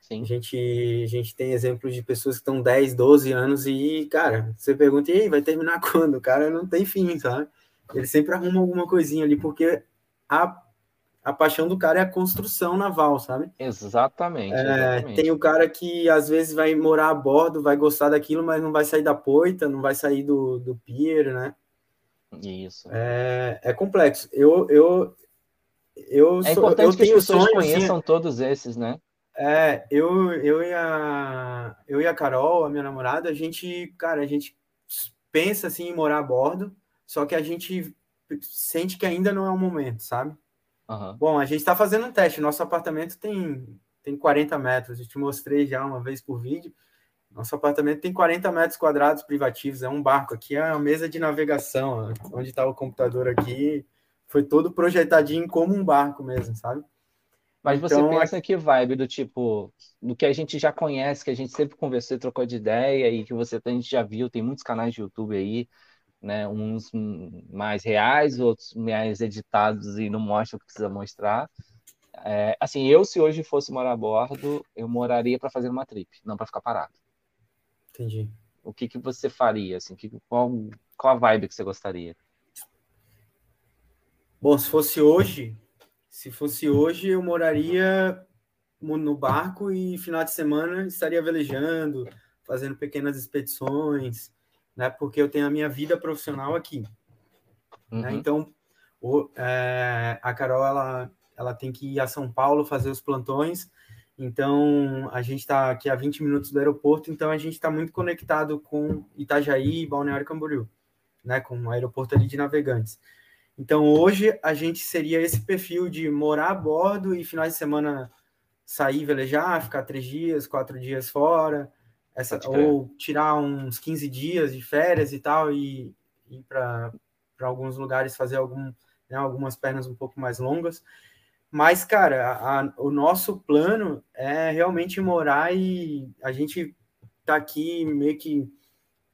Sim. A gente, a gente tem exemplos de pessoas que estão 10, 12 anos e, cara, você pergunta, e aí, vai terminar quando? O cara não tem fim, sabe? Ele sempre arruma alguma coisinha ali, porque a, a paixão do cara é a construção naval, sabe? Exatamente, é, exatamente. Tem o cara que às vezes vai morar a bordo, vai gostar daquilo, mas não vai sair da poita, não vai sair do, do pier, né? Isso. É, é complexo. Eu, eu, eu é importante eu que as pessoas sonho, assim, conheçam assim, todos esses, né? É, eu, eu, e a, eu e a Carol, a minha namorada, a gente, cara, a gente pensa assim em morar a bordo, só que a gente sente que ainda não é o momento, sabe? Uhum. Bom, a gente está fazendo um teste. Nosso apartamento tem, tem 40 metros. Eu te mostrei já uma vez por vídeo. Nosso apartamento tem 40 metros quadrados privativos. É um barco. Aqui é a mesa de navegação. Onde está o computador aqui. Foi todo projetadinho como um barco mesmo, sabe? Mas você então, pensa que vibe do tipo, do que a gente já conhece, que a gente sempre conversou, trocou de ideia e que você a gente já viu, tem muitos canais de YouTube aí, né? Uns mais reais, outros mais editados e não mostram o que precisa mostrar. É, assim, eu se hoje fosse morar a bordo, eu moraria para fazer uma trip, não para ficar parado. Entendi. O que que você faria? Assim, que, qual, qual a vibe que você gostaria? Bom, se fosse hoje, se fosse hoje, eu moraria no barco e final de semana estaria velejando, fazendo pequenas expedições, né? Porque eu tenho a minha vida profissional aqui. Né? Uhum. Né? Então, o, é, a Carol ela, ela tem que ir a São Paulo fazer os plantões. Então, a gente está aqui a 20 minutos do aeroporto, então a gente está muito conectado com Itajaí e Balneário Camboriú, né? Com o aeroporto ali de navegantes. Então, hoje a gente seria esse perfil de morar a bordo e finais de semana sair velejar, ficar três dias, quatro dias fora, essa, ou tirar uns 15 dias de férias e tal, e ir para alguns lugares fazer algum, né, algumas pernas um pouco mais longas. Mas, cara, a, o nosso plano é realmente morar e a gente tá aqui meio que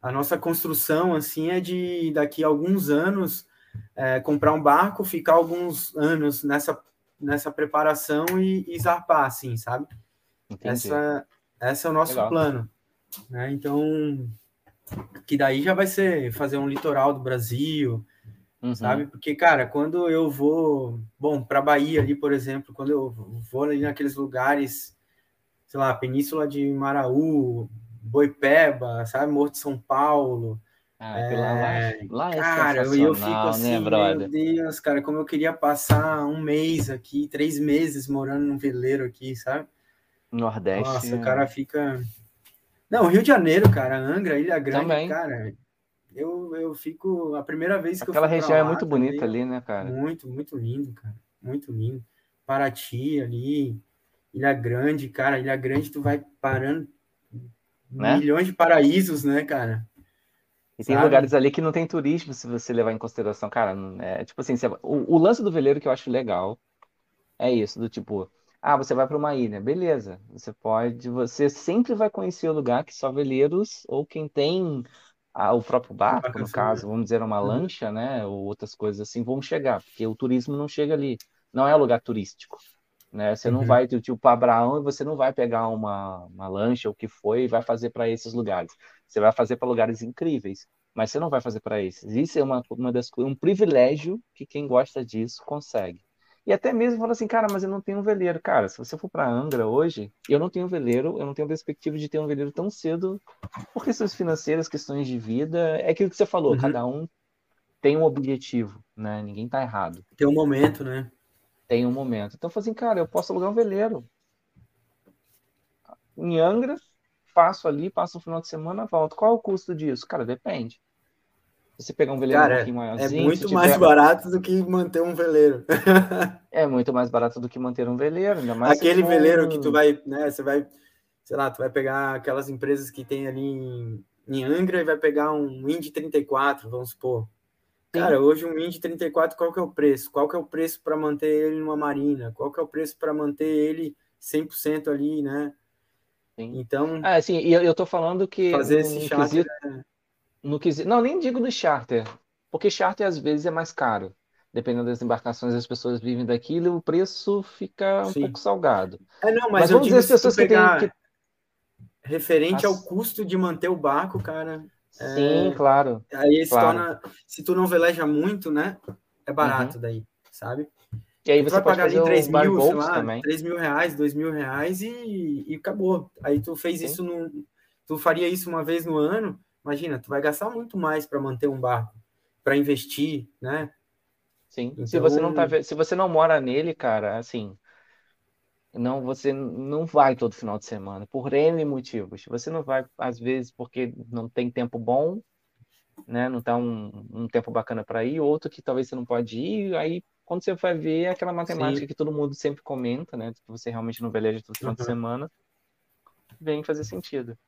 a nossa construção assim é de daqui a alguns anos é, comprar um barco, ficar alguns anos nessa nessa preparação e, e zarpar, assim, sabe? Entendi. Essa, esse é o nosso Legal. plano. Né? Então, que daí já vai ser fazer um litoral do Brasil, uhum. sabe? Porque, cara, quando eu vou, bom, para Bahia ali, por exemplo, quando eu vou ali naqueles lugares, sei lá, Península de Maraú, Boipeba, sabe, Morro de São Paulo. Ah, é, lá, lá é cara, eu, eu fico né, assim, né, meu Deus, cara, como eu queria passar um mês aqui, três meses morando num veleiro aqui, sabe? Nordeste. Nossa, o cara fica não, Rio de Janeiro, cara, Angra, Ilha Grande, Também. cara. Eu, eu fico. A primeira vez que Aquela eu Aquela região é muito bonita ali, né, cara? Muito, muito lindo, cara. Muito lindo. Paraty ali, Ilha Grande, cara. Ilha Grande, tu vai parando né? milhões de paraísos, né, cara? E tem Sabe? lugares ali que não tem turismo, se você levar em consideração, cara. É, tipo assim, o, o lance do veleiro que eu acho legal é isso, do tipo, ah, você vai para uma ilha, beleza. Você pode, você sempre vai conhecer o lugar que só veleiros ou quem tem ah, o próprio barco, no caso, vamos dizer uma uhum. lancha, né, ou outras coisas assim, vão chegar, porque o turismo não chega ali. Não é lugar turístico, né? Você não uhum. vai tipo para Abraão e você não vai pegar uma, uma lancha ou o que foi e vai fazer para esses lugares. Você vai fazer para lugares incríveis, mas você não vai fazer para esses. Isso é uma, uma das um privilégio que quem gosta disso consegue. E até mesmo fala assim, cara, mas eu não tenho um veleiro. Cara, se você for para Angra hoje, eu não tenho um veleiro, eu não tenho perspectiva de ter um veleiro tão cedo por questões financeiras, questões de vida. É aquilo que você falou, uhum. cada um tem um objetivo, né? Ninguém está errado. Tem um momento, né? Tem um momento. Então eu falei assim, cara, eu posso alugar um veleiro. Em Angra, faço ali, passo um final de semana, volto. Qual é o custo disso? Cara, depende. Você pegar um veleiro Cara, um pouquinho é maiorzinho. muito se mais tiver- barato do que manter um veleiro. É muito mais barato do que manter um veleiro, ainda mais Aquele veleiro que tu vai, né? Você vai, sei lá, tu vai pegar aquelas empresas que tem ali em, em Angra e vai pegar um Indy 34, vamos supor. Cara, hoje um Indy 34, qual que é o preço? Qual que é o preço para manter ele numa marina? Qual que é o preço para manter ele 100% ali, né? Sim. Então, Ah, sim, e eu, eu tô falando que fazer esse charter quesito, no não, nem digo no charter, porque charter às vezes é mais caro. Dependendo das embarcações, as pessoas vivem daquilo o preço fica um Sim. pouco salgado. É, não, Mas mas, vamos dizer as pessoas que têm que- referente As- ao custo de manter o barco, cara, Sim, claro. aí se Claro. torna, se tu não veleja muito, né, é barato daí, sabe? E aí você vai pode pagar ali 3 o bar mil, sei lá, também. 3 mil reais, 2 mil reais e, e acabou. Aí tu fez Sim. isso no. Tu faria isso uma vez no ano, imagina, tu vai gastar muito mais para manter um barco, para investir, né? Sim. Se Então- você não tá, se você não mora nele, cara, assim, não, você não vai todo final de semana, por N motivos. Você não vai, às vezes, porque não tem tempo bom, né? Não tá um, um tempo bacana para ir, outro que talvez você não pode ir, aí quando você vai ver é aquela matemática Sim. que todo mundo sempre comenta, né? Que você realmente não veleja todo final de Uhum. semana, vem fazer sentido.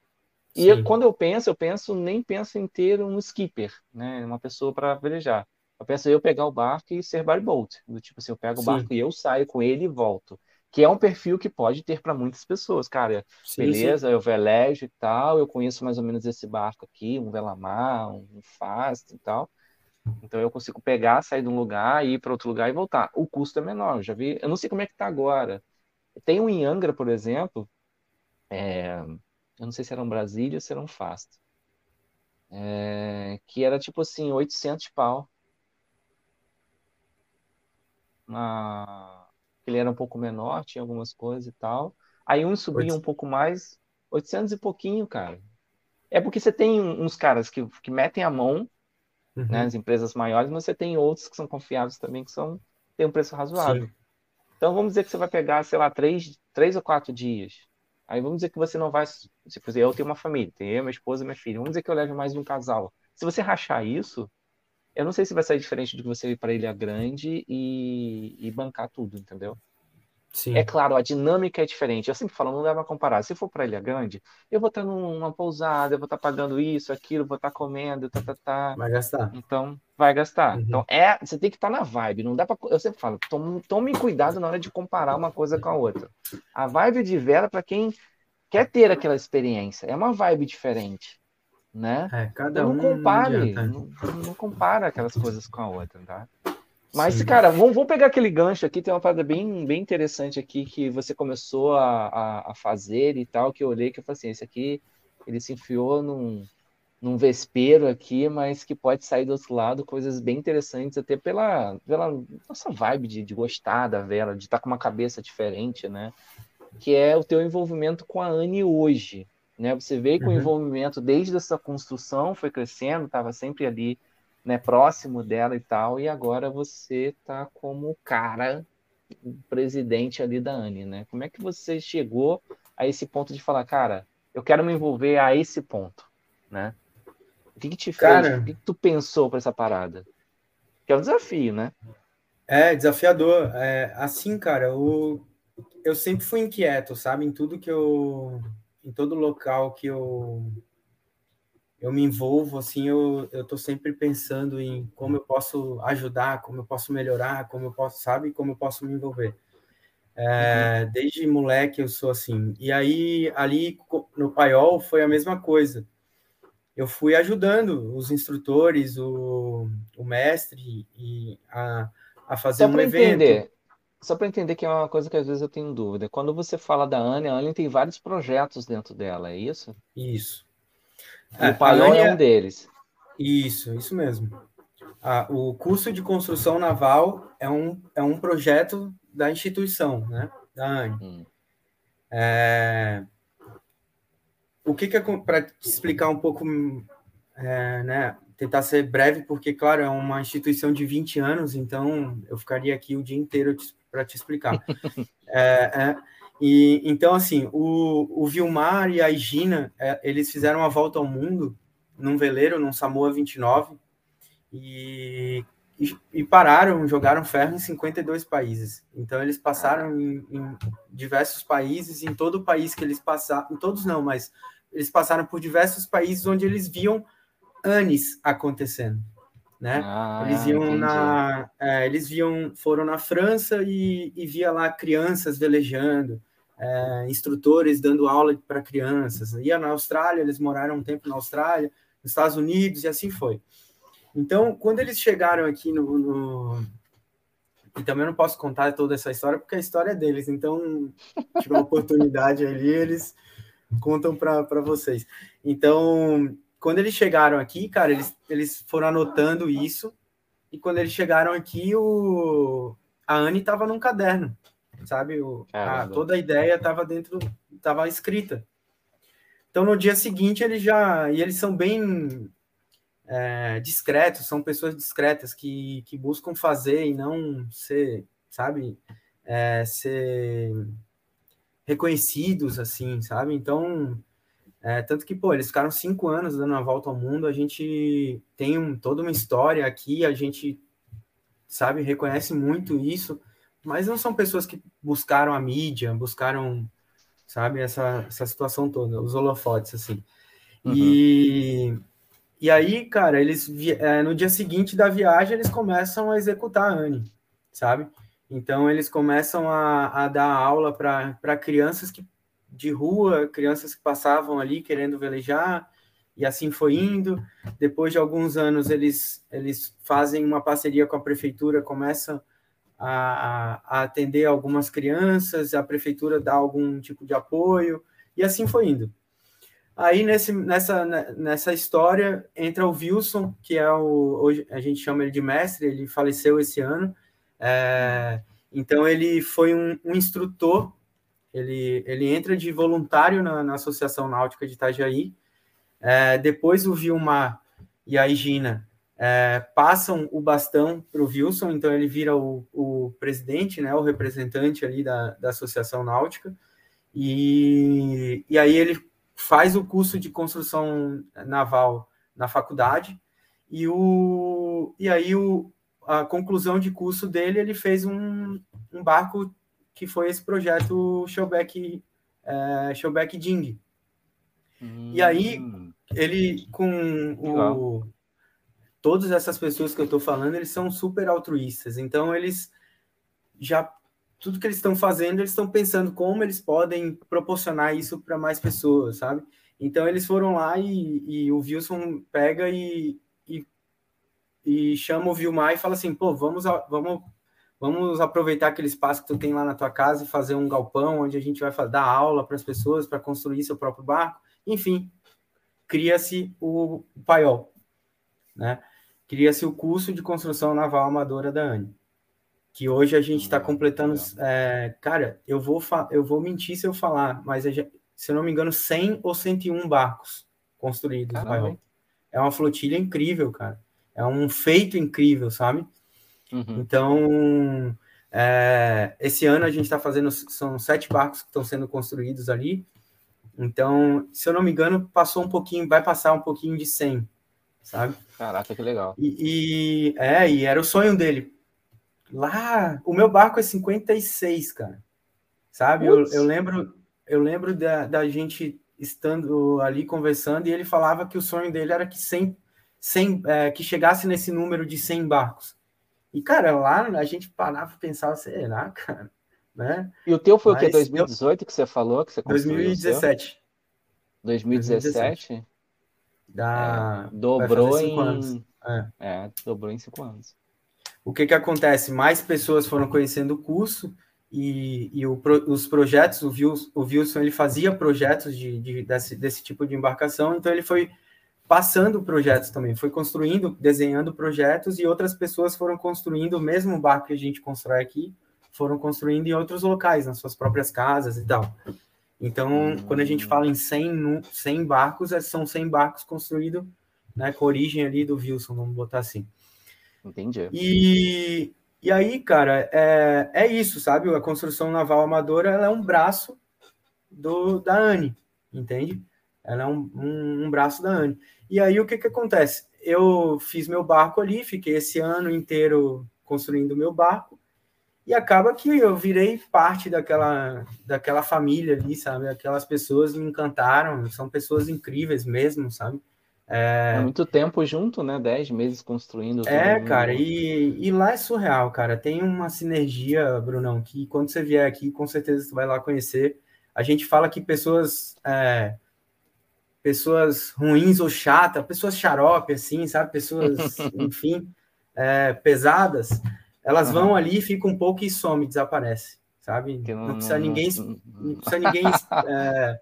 E Sim. eu- quando eu penso, eu penso, nem penso em ter um skipper, né? Uma pessoa para velejar. Eu penso em eu pegar o barco e ser boat, do tipo assim, eu pego o Sim. barco e eu saio com ele e volto. Que é um perfil que pode ter para muitas pessoas, cara. Sim, sim. Beleza, eu velejo e tal, eu conheço mais ou menos esse barco aqui, um Velamar, um Fast e tal. Então eu consigo pegar, sair de um lugar, ir para outro lugar e voltar. O custo é menor, eu já vi. Eu não sei como é que tá agora. Tem um em Angra, por exemplo, é, eu não sei se era um Brasília ou se era um Fast, é, que era tipo assim, 800 pau. Uma- Ele era um pouco menor, tinha algumas coisas e tal. Aí um subia um pouco mais, 800 e pouquinho, cara. É porque você tem uns caras que, que metem a mão, Uhum. né, as empresas maiores, mas você tem outros que são confiáveis também, que são, têm um preço razoável. Sim. Então vamos dizer que você vai pegar, sei lá, três, três ou quatro dias. Aí vamos dizer que você não vai. Se exemplo, eu tenho uma família, tenho eu, minha esposa minha filha. Vamos dizer que eu leve mais de um casal. Se você rachar isso, eu não sei se vai sair diferente do que você ir para Ilha Grande e, e bancar tudo, entendeu? Sim. É claro, a dinâmica é diferente. Eu sempre falo, não dá pra comparar. Se for para Ilha Grande, eu vou estar numa pousada, eu vou estar pagando isso, aquilo, vou estar comendo, tá, tá, tá. Vai gastar. Então, vai gastar. Uhum. Então, é, você tem que estar na vibe. Não dá para. Eu sempre falo, tome, tome cuidado na hora de comparar uma coisa com a outra. A vibe de vela, para quem quer ter aquela experiência, é uma vibe diferente, né? É, cada Então, um não compare. adianta. Não, não compara aquelas coisas com a outra, tá? Mas, Sim. cara, vamos, vamos pegar aquele gancho aqui. Tem uma parada bem, bem interessante aqui que você começou a, a, a fazer e tal, que eu olhei que eu falei assim, esse aqui, ele se enfiou num, num vespeiro aqui, mas que pode sair do outro lado, coisas bem interessantes, até pela, pela nossa vibe de, de gostar da vela, de estar com uma cabeça diferente, né? Que é o teu envolvimento com a Anne hoje, né? Você veio com o Uhum. envolvimento desde essa construção, foi crescendo, estava sempre ali, né, próximo dela e tal, e agora você tá como cara, o presidente ali da Anne, né? Como é que você chegou a esse ponto de falar, cara, eu quero me envolver a esse ponto, né? O que que te fez? Cara- O que que tu pensou para essa parada? Que é um desafio, né? É desafiador. É, assim, cara, eu, eu sempre fui inquieto, sabe? Em tudo que eu. Em todo local que eu. Eu me envolvo, assim, eu, eu tô sempre pensando em como eu posso ajudar, como eu posso melhorar, como eu posso, sabe? Como eu posso me envolver. É, desde moleque eu sou assim. E aí, ali no Paiol foi a mesma coisa. Eu fui ajudando os instrutores, o, o mestre e a, a fazer Só um evento. entender, só para entender que é uma coisa que às vezes eu tenho dúvida. Quando você fala da Anne, a Anne tem vários projetos dentro dela, é isso? Isso. E É, o Paiol a é Anne um deles. Isso, isso mesmo. Ah, o curso de construção naval é um, é um projeto da instituição, né? Da ANE. Hum. É, o que que é para explicar um pouco, é, né? tentar ser breve, porque, claro, é uma instituição de 20 anos, então eu ficaria aqui o dia inteiro para te explicar. é, é, e, então, assim, o, o Vilmar e a Gina, é, eles fizeram uma volta ao mundo num veleiro, num Samoa 29, e, e, e, pararam, jogaram ferro em 52 países. Então, eles passaram em, em diversos países, em todo o país que eles passaram, em todos não, mas eles passaram por diversos países onde eles viam anos acontecendo. Né? Ah, eles iam na, é, eles viam, foram na França e, e via lá crianças velejando, é, instrutores dando aula para crianças. Ia na Austrália, eles moraram um tempo na Austrália, nos Estados Unidos, e assim foi. Então, quando eles chegaram aqui no, no... E também não posso contar toda essa história, porque a história é deles. Então, tive uma oportunidade ali, eles contam para vocês. Então, quando eles chegaram aqui, cara, eles, eles foram anotando isso. E quando eles chegaram aqui, o... a Anne estava num caderno sabe? O, a, toda a ideia estava dentro, estava escrita. Então, no dia seguinte, eles já. E eles são bem é, discretos, são pessoas discretas que, que buscam fazer e não ser, sabe? É, ser reconhecidos, assim, sabe? Então. É, tanto que, pô, eles ficaram cinco anos dando a volta ao mundo, a gente tem um, toda uma história aqui, a gente, sabe, reconhece muito isso, mas não são pessoas que buscaram a mídia, buscaram, sabe, essa, essa situação toda, os holofotes, assim. Uhum. E, e aí, cara, eles é, no dia seguinte da viagem, eles começam a executar a Anne, sabe? Então, eles começam a, a dar aula para crianças que, de rua, crianças que passavam ali querendo velejar, e assim foi indo. Depois de alguns anos, eles, eles fazem uma parceria com a prefeitura, começam a, a, atender algumas crianças, a prefeitura dá algum tipo de apoio, e assim foi indo. Aí nesse, nessa, nessa história entra o Wilson, que é o hoje a gente chama ele de mestre, ele faleceu esse ano. É, então ele foi um, um, instrutor, ele, ele entra de voluntário na, na Associação Náutica de Itajaí. É, depois o Vilmar e a Gina é, passam o bastão para o Wilson, então ele vira o, o, presidente, né, o representante ali da, da Associação Náutica, e, e aí ele faz o curso de construção naval na faculdade, e, o, e aí o, a conclusão de curso dele, ele fez um, um barco que foi esse projeto Showback, é, Showback Ding. Hum. E aí, ele, com o todas essas pessoas que eu estou falando, eles são super altruístas. Então, eles já tudo que eles estão fazendo, eles estão pensando como eles podem proporcionar isso para mais pessoas, sabe? Então, eles foram lá e, e o Wilson pega e, e, chama o Vilmar e fala assim: pô, vamos, vamos, vamos aproveitar aquele espaço que tu tem lá na tua casa e fazer um galpão onde a gente vai dar aula para as pessoas para construir seu próprio barco. Enfim, cria-se o paiol, né? cria-se o curso de construção naval amadora da ANE, que hoje a gente está hum, completando. É, cara, eu vou, eu vou mentir se eu falar, mas é, se eu não me engano, 100 ou 101 barcos construídos. É uma flotilha incrível, cara. É um feito incrível, sabe? Uhum. Então, é, esse ano a gente está fazendo, são sete barcos que estão sendo construídos ali. Então, se eu não me engano, passou um pouquinho, vai passar um pouquinho de 100 sabe? Caraca, que legal. E, e, é, e era o sonho dele. Lá, o meu barco é 56, cara. Sabe? Eu, eu, lembro, eu lembro da, da gente estando ali conversando e ele falava que o sonho dele era que 100, 100 é, que chegasse nesse número de 100 barcos. E, cara, lá a gente parava e pensava, será, cara? Né? E o teu foi Mas, o que? 2018 eu... que você falou? Que você 2017. 2017? 2017? Da, é, dobrou em. É. é. dobrou em cinco anos. O que, que acontece? Mais pessoas foram conhecendo o curso e, e o, os projetos, o Wilson, o Wilson ele fazia projetos de, de, desse, desse tipo de embarcação, então ele foi passando projetos também, foi construindo, desenhando projetos e outras pessoas foram construindo o mesmo barco que a gente constrói aqui, foram construindo em outros locais, nas suas próprias casas e tal. Então, quando a gente fala em 100, 100 barcos, é, são 100 barcos construídos né, com origem ali do Wilson, vamos botar assim. Entendi. E, e aí, cara, é, é isso, sabe? A construção naval amadora é um braço do, da ANI, entende? Ela é um, um, um braço da ANI. E aí, o que que acontece? Eu fiz meu barco ali, fiquei esse ano inteiro construindo meu barco, e acaba que eu virei parte daquela, daquela família ali, sabe? Aquelas pessoas me encantaram, são pessoas incríveis mesmo, sabe? É, é muito tempo junto, né? Dez meses construindo. É, cara, e, e lá é surreal, cara. Tem uma sinergia, Brunão, que quando você vier aqui, com certeza você vai lá conhecer. A gente fala que pessoas. É, pessoas ruins ou chatas, pessoas xarope, assim, sabe? Pessoas, enfim, é, pesadas elas uhum. vão ali, ficam um pouco e some, desaparece, sabe? Não, não, precisa ninguém, não precisa ninguém é,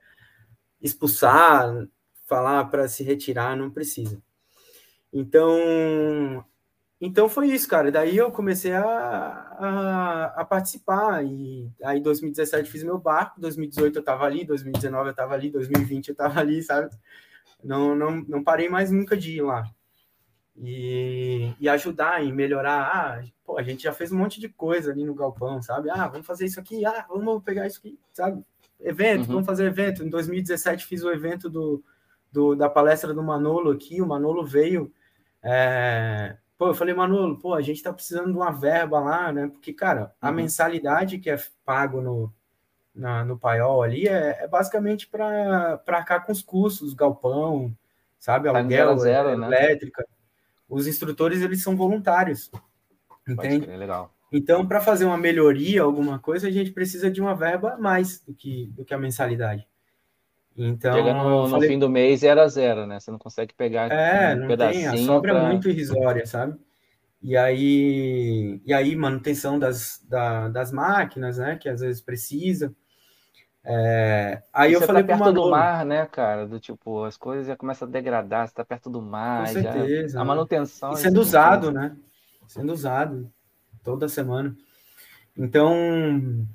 expulsar, falar para se retirar, não precisa. Então, então foi isso, cara. Daí eu comecei a, a, a, participar. E aí, em 2017, fiz meu barco. 2018 eu estava ali, 2019 eu estava ali, 2020 eu estava ali, sabe? Não, não, não parei mais nunca de ir lá e, e ajudar em melhorar. Ah, pô, a gente já fez um monte de coisa ali no galpão, sabe? Ah, vamos fazer isso aqui, ah, vamos pegar isso aqui, sabe? Evento, uhum. vamos fazer evento. Em 2017 fiz o evento do, do, da palestra do Manolo aqui, o Manolo veio. É... Pô, eu falei, Manolo, pô, a gente tá precisando de uma verba lá, né? Porque, cara, a uhum. mensalidade que é pago no, na, no paiol ali é, é basicamente para arcar com os custos, galpão, sabe? Tá Aluguel, zero, zero, né? elétrica. Né? os instrutores eles são voluntários. Entende? Crer, legal. Então, para fazer uma melhoria, alguma coisa, a gente precisa de uma verba a mais do que, do que a mensalidade. Então, Chega no, falei, no fim do mês era zero, né? Você não consegue pegar é, um não tem, a sobra pra... é muito irrisória, sabe? E aí, e aí manutenção das, da, das máquinas, né? Que às vezes precisa. É, aí e eu falei tá perto do mar, né, cara? Do tipo, as coisas já começam a degradar, você tá perto do mar. Com certeza. Já, a manutenção. E sendo usado, né? Sendo usado toda semana. Então,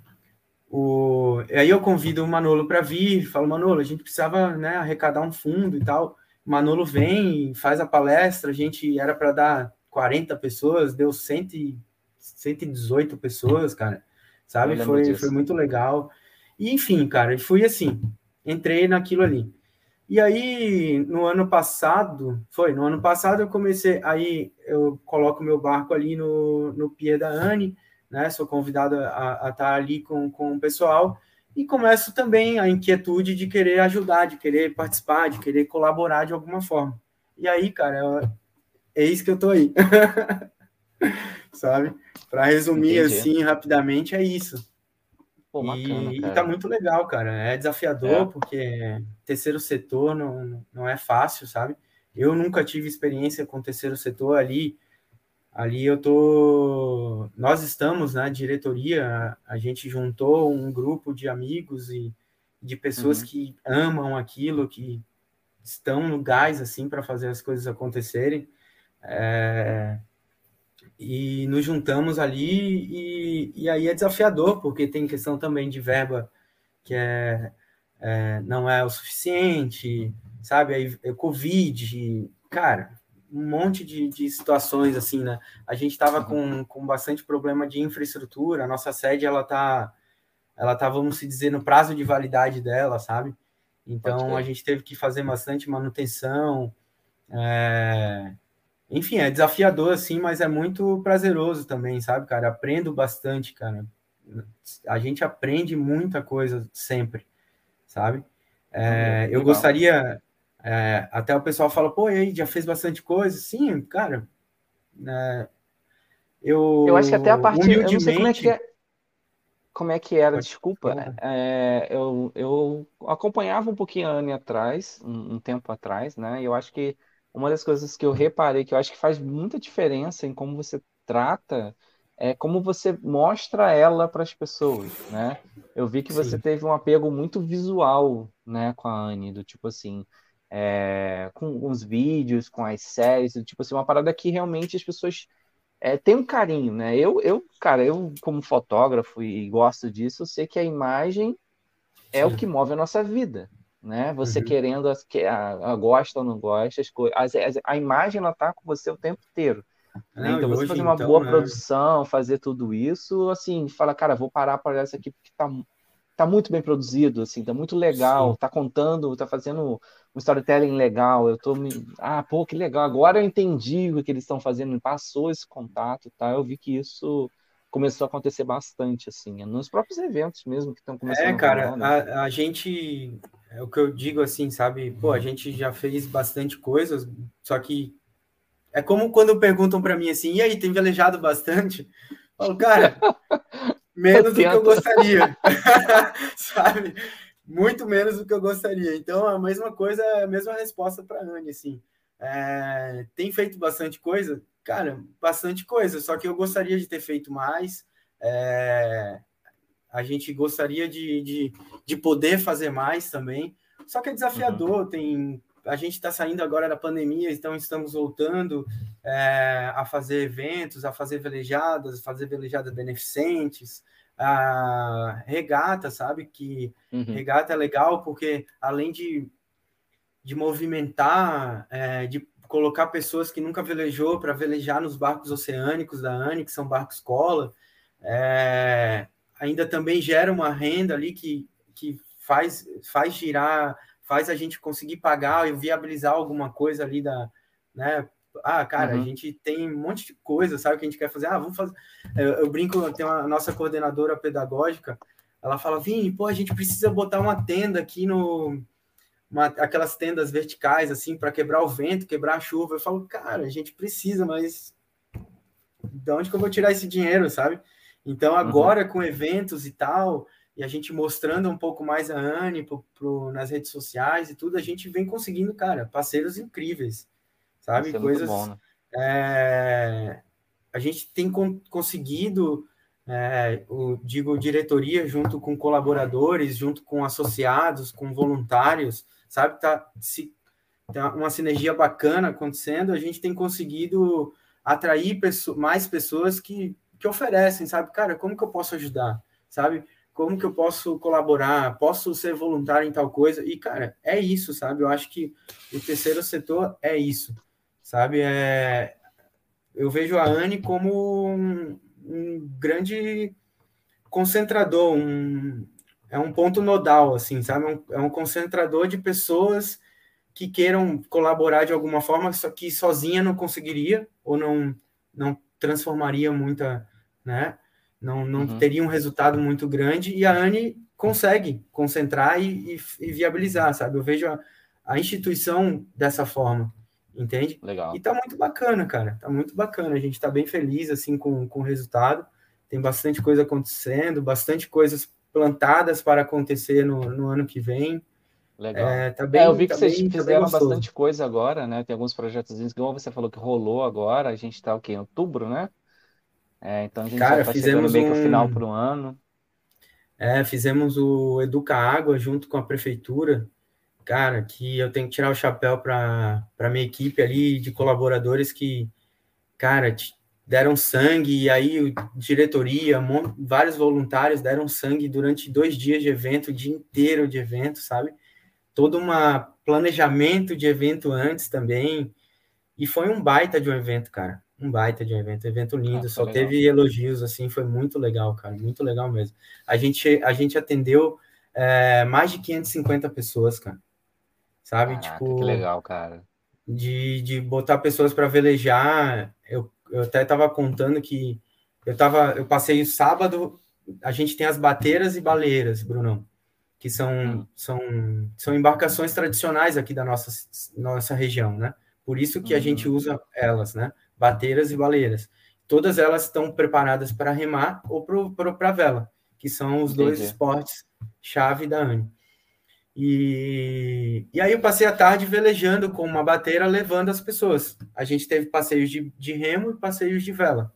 o... aí eu convido o Manolo para vir, falo, Manolo, a gente precisava né, arrecadar um fundo e tal. Manolo vem, faz a palestra, a gente era para dar 40 pessoas, deu 100, 118 pessoas, cara. Sabe? Foi, foi muito legal. E, enfim, cara, fui assim, entrei naquilo ali. E aí, no ano passado, foi, no ano passado eu comecei, aí eu coloco meu barco ali no, no Pier da Anne, né, sou convidado a, a estar ali com, com o pessoal, e começo também a inquietude de querer ajudar, de querer participar, de querer colaborar de alguma forma. E aí, cara, é isso que eu tô aí. Sabe? Para resumir Entendi. assim rapidamente, é isso. Pô, bacana, e, e tá muito legal, cara. É desafiador, é. porque terceiro setor não, não é fácil, sabe? Eu nunca tive experiência com terceiro setor ali. Ali eu tô. Nós estamos na diretoria, a gente juntou um grupo de amigos e de pessoas uhum. que amam aquilo, que estão no gás assim para fazer as coisas acontecerem. É, e nos juntamos ali e, e aí é desafiador, porque tem questão também de verba que é, é não é o suficiente, sabe? Aí é Covid, cara, um monte de, de situações assim, né? A gente estava com, com bastante problema de infraestrutura, a nossa sede, ela tá, ela tá, vamos se dizer, no prazo de validade dela, sabe? Então, a gente teve que fazer bastante manutenção, é, enfim, é desafiador, assim, mas é muito prazeroso também, sabe, cara? Aprendo bastante, cara. A gente aprende muita coisa sempre, sabe? É, eu gostaria. É, até o pessoal fala, pô, e aí, já fez bastante coisa? Sim, cara. É, eu, eu acho que até a. Humildemente... Eu não sei como é que é como é que era, desculpa. É, eu, eu acompanhava um pouquinho a Anne atrás, um, um, tempo atrás, né? E eu acho que uma das coisas que eu reparei que eu acho que faz muita diferença em como você trata é como você mostra ela para as pessoas, né? Eu vi que você Sim. teve um apego muito visual, né, com a Anne, do tipo assim, é, com os vídeos, com as séries, tipo assim, uma parada que realmente as pessoas é, têm um carinho, né? Eu, eu, cara, eu como fotógrafo e gosto disso, eu sei que a imagem é Sim. o que move a nossa vida, né? Você uhum. querendo, que, a, a, gosta ou não gosta, as coisas, a, a, imagem ela tá com você o tempo inteiro. Né? Não, então você fazer uma então, boa né? produção, fazer tudo isso, assim, fala, cara, vou parar para essa aqui porque tá, tá muito bem produzido, assim, tá muito legal, Sim. tá contando, tá fazendo um storytelling legal, eu tô me... ah, pô, que legal, agora eu entendi o que eles estão fazendo, passou esse contato, tá? Eu vi que isso começou a acontecer bastante, assim, nos próprios eventos mesmo que estão começando. É, cara, a, né? a, a, gente, é o que eu digo assim, sabe? Pô, a gente já fez bastante coisas, só que é como quando perguntam para mim assim, e aí, tem velejado bastante? Eu falo, cara, menos do que eu gostaria, sabe? Muito menos do que eu gostaria. Então, a mesma coisa, a mesma resposta para a Anne, assim. É, tem feito bastante coisa? Cara, bastante coisa, só que eu gostaria de ter feito mais. É, a gente gostaria de, de, de, poder fazer mais também. Só que é desafiador, uhum. tem. A gente está saindo agora da pandemia, então estamos voltando é, a fazer eventos, a fazer velejadas, fazer velejadas beneficentes, a regata, sabe? Que uhum. regata é legal porque além de, de movimentar, é, de colocar pessoas que nunca velejou para velejar nos barcos oceânicos da ANI, que são barcos escola, é, ainda também gera uma renda ali que, que faz, faz girar, faz a gente conseguir pagar e viabilizar alguma coisa ali da, né? Ah, cara, uhum. a gente tem um monte de coisa, sabe, que a gente quer fazer. Ah, vamos fazer. Eu, eu brinco, tem uma nossa coordenadora pedagógica, ela fala, Vini, pô, a gente precisa botar uma tenda aqui no, uma, aquelas tendas verticais, assim, para quebrar o vento, quebrar a chuva. Eu falo, cara, a gente precisa, mas de onde que eu vou tirar esse dinheiro, sabe? Então, uhum. agora uhum. com eventos e tal, e a gente mostrando um pouco mais a Anne pro, pro, nas redes sociais e tudo, a gente vem conseguindo, cara, parceiros incríveis, sabe? É Coisas. Bom, né? é... A gente tem con conseguido, é, o, digo, diretoria junto com colaboradores, junto com associados, com voluntários, sabe? Tá, se, tem uma sinergia bacana acontecendo, a gente tem conseguido atrair mais pessoas que, que oferecem, sabe? Cara, como que eu posso ajudar, sabe? Como que eu posso colaborar? Posso ser voluntário em tal coisa? E, cara, é isso, sabe? Eu acho que o terceiro setor é isso, sabe? É, eu vejo a Anne como um, um grande concentrador, um, é um ponto nodal, assim, sabe? É um, é um concentrador de pessoas que queiram colaborar de alguma forma, só que sozinha não conseguiria ou não não transformaria muita, né? Não, não uhum. teria um resultado muito grande e a Anne consegue concentrar e, e, e viabilizar, sabe? Eu vejo a, a, instituição dessa forma, entende? Legal. E tá muito bacana, cara. Tá muito bacana. A gente tá bem feliz assim com, com o resultado. Tem bastante coisa acontecendo, bastante coisas plantadas para acontecer no, no ano que vem. Legal. É, tá bem, é, eu vi que tá vocês bem, tá fizeram tá bastante coisa agora, né? Tem alguns projetos, igual você falou que rolou agora, a gente está o quê? Em outubro, né? É, então a gente Cara, já tá fizemos bem um... o final para o ano. É, fizemos o Educa Água junto com a prefeitura. Cara, que eu tenho que tirar o chapéu para a minha equipe ali de colaboradores que, cara, deram sangue, e aí diretoria, vários voluntários deram sangue durante dois dias de evento, o dia inteiro de evento, sabe? Todo um planejamento de evento antes também, e foi um baita de um evento, cara, um baita de um evento, evento lindo, ah, só legal. teve elogios, assim, foi muito legal, cara, muito legal mesmo. A gente, a gente atendeu é, mais de 550 pessoas, cara, sabe? Caraca, tipo, que legal, cara. De, de botar pessoas para velejar, eu eu até estava contando que eu tava, eu passei o sábado, a gente tem as bateiras e baleiras, Brunão, que são, hum. são, são embarcações tradicionais aqui da nossa, nossa região, né? Por isso que a uhum. gente usa elas, né? Bateiras e baleiras. Todas elas estão preparadas para remar ou para vela, que são os Entendi. dois esportes chave da ANI. E, e aí eu passei a tarde velejando com uma bateira levando as pessoas. A gente teve passeios de, de remo e passeios de vela.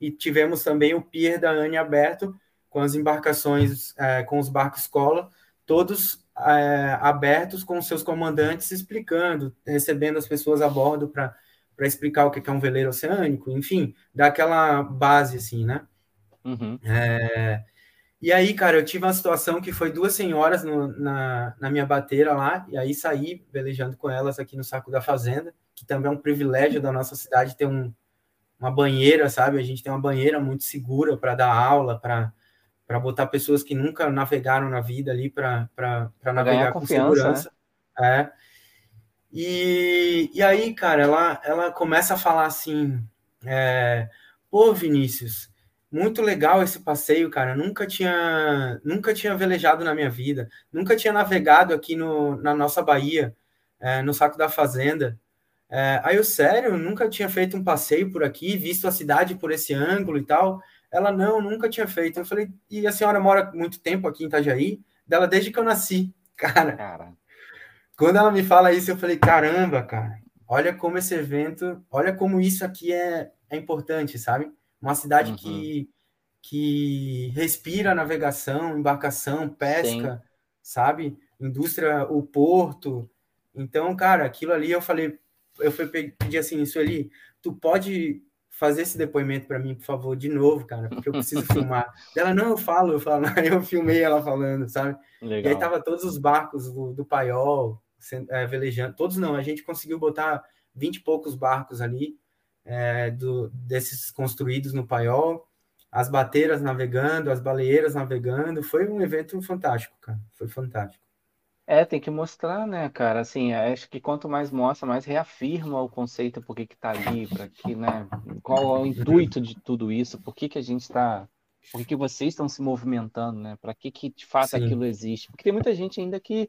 E tivemos também o pier da Anne aberto com as embarcações, é, com os barcos escola, todos é, abertos com seus comandantes explicando, recebendo as pessoas a bordo para explicar o que é um veleiro oceânico, enfim, daquela base assim, né? Uhum. É, E aí, cara, eu tive uma situação que foi duas senhoras no, na, na minha bateira lá, e aí saí velejando com elas aqui no Saco da Fazenda, que também é um privilégio da nossa cidade ter um, uma banheira, sabe? A gente tem uma banheira muito segura para dar aula, para para botar pessoas que nunca navegaram na vida ali para navegar com segurança. Né? É. E, e aí, cara, ela, ela começa a falar assim: é, pô, Vinícius, muito legal esse passeio, cara. Nunca tinha, nunca tinha velejado na minha vida, nunca tinha navegado aqui no, na nossa Bahia, é, no Saco da Fazenda. É, aí eu, sério, nunca tinha feito um passeio por aqui, visto a cidade por esse ângulo e tal. Ela, não, nunca tinha feito. Eu falei, e a senhora mora muito tempo aqui em Itajaí? Dela, desde que eu nasci. Cara, cara, quando ela me fala isso, eu falei, caramba, cara, olha como esse evento, olha como isso aqui é, é importante, sabe? Uma cidade uhum. que, que respira navegação, embarcação, pesca, Sim. sabe? Indústria, o porto. Então, cara, aquilo ali eu falei, eu fui pedir assim, isso ali, tu pode fazer esse depoimento para mim, por favor, de novo, cara, porque eu preciso filmar. Ela, não, eu falo, eu falo, eu filmei ela falando, sabe? Legal. E aí tava todos os barcos do, do Paiol, é, velejando, todos não, a gente conseguiu botar vinte e poucos barcos ali, é, do, desses construídos no Paiol, as bateiras navegando, as baleeiras navegando. Foi um evento fantástico, cara. Foi fantástico. É, tem que mostrar, né, cara? Assim, acho que quanto mais mostra, mais reafirma o conceito, por que que tá ali, para que, né? Qual é o intuito de tudo isso? Por que que a gente está, por que que vocês estão se movimentando, né? Para que que de fato Sim. aquilo existe? Porque tem muita gente ainda que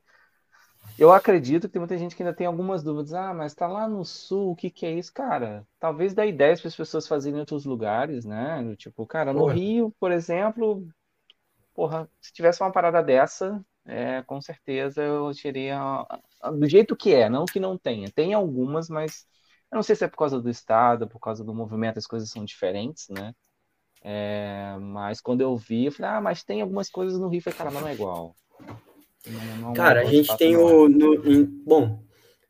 eu acredito que tem muita gente que ainda tem algumas dúvidas. Ah, mas tá lá no sul, o que que é isso? Cara, talvez dá ideias para as pessoas fazerem em outros lugares, né? Tipo, cara, no Rio, por exemplo, porra, se tivesse uma parada dessa, é, com certeza eu teria do jeito que é, não que não tenha. Tem algumas, mas eu não sei se é por causa do estado, por causa do movimento, as coisas são diferentes, né? É, mas quando eu vi, eu falei, ah, mas tem algumas coisas no Rio, eu falei, cara, mas não é igual. Não, Cara, a gente tem o. No, em, bom,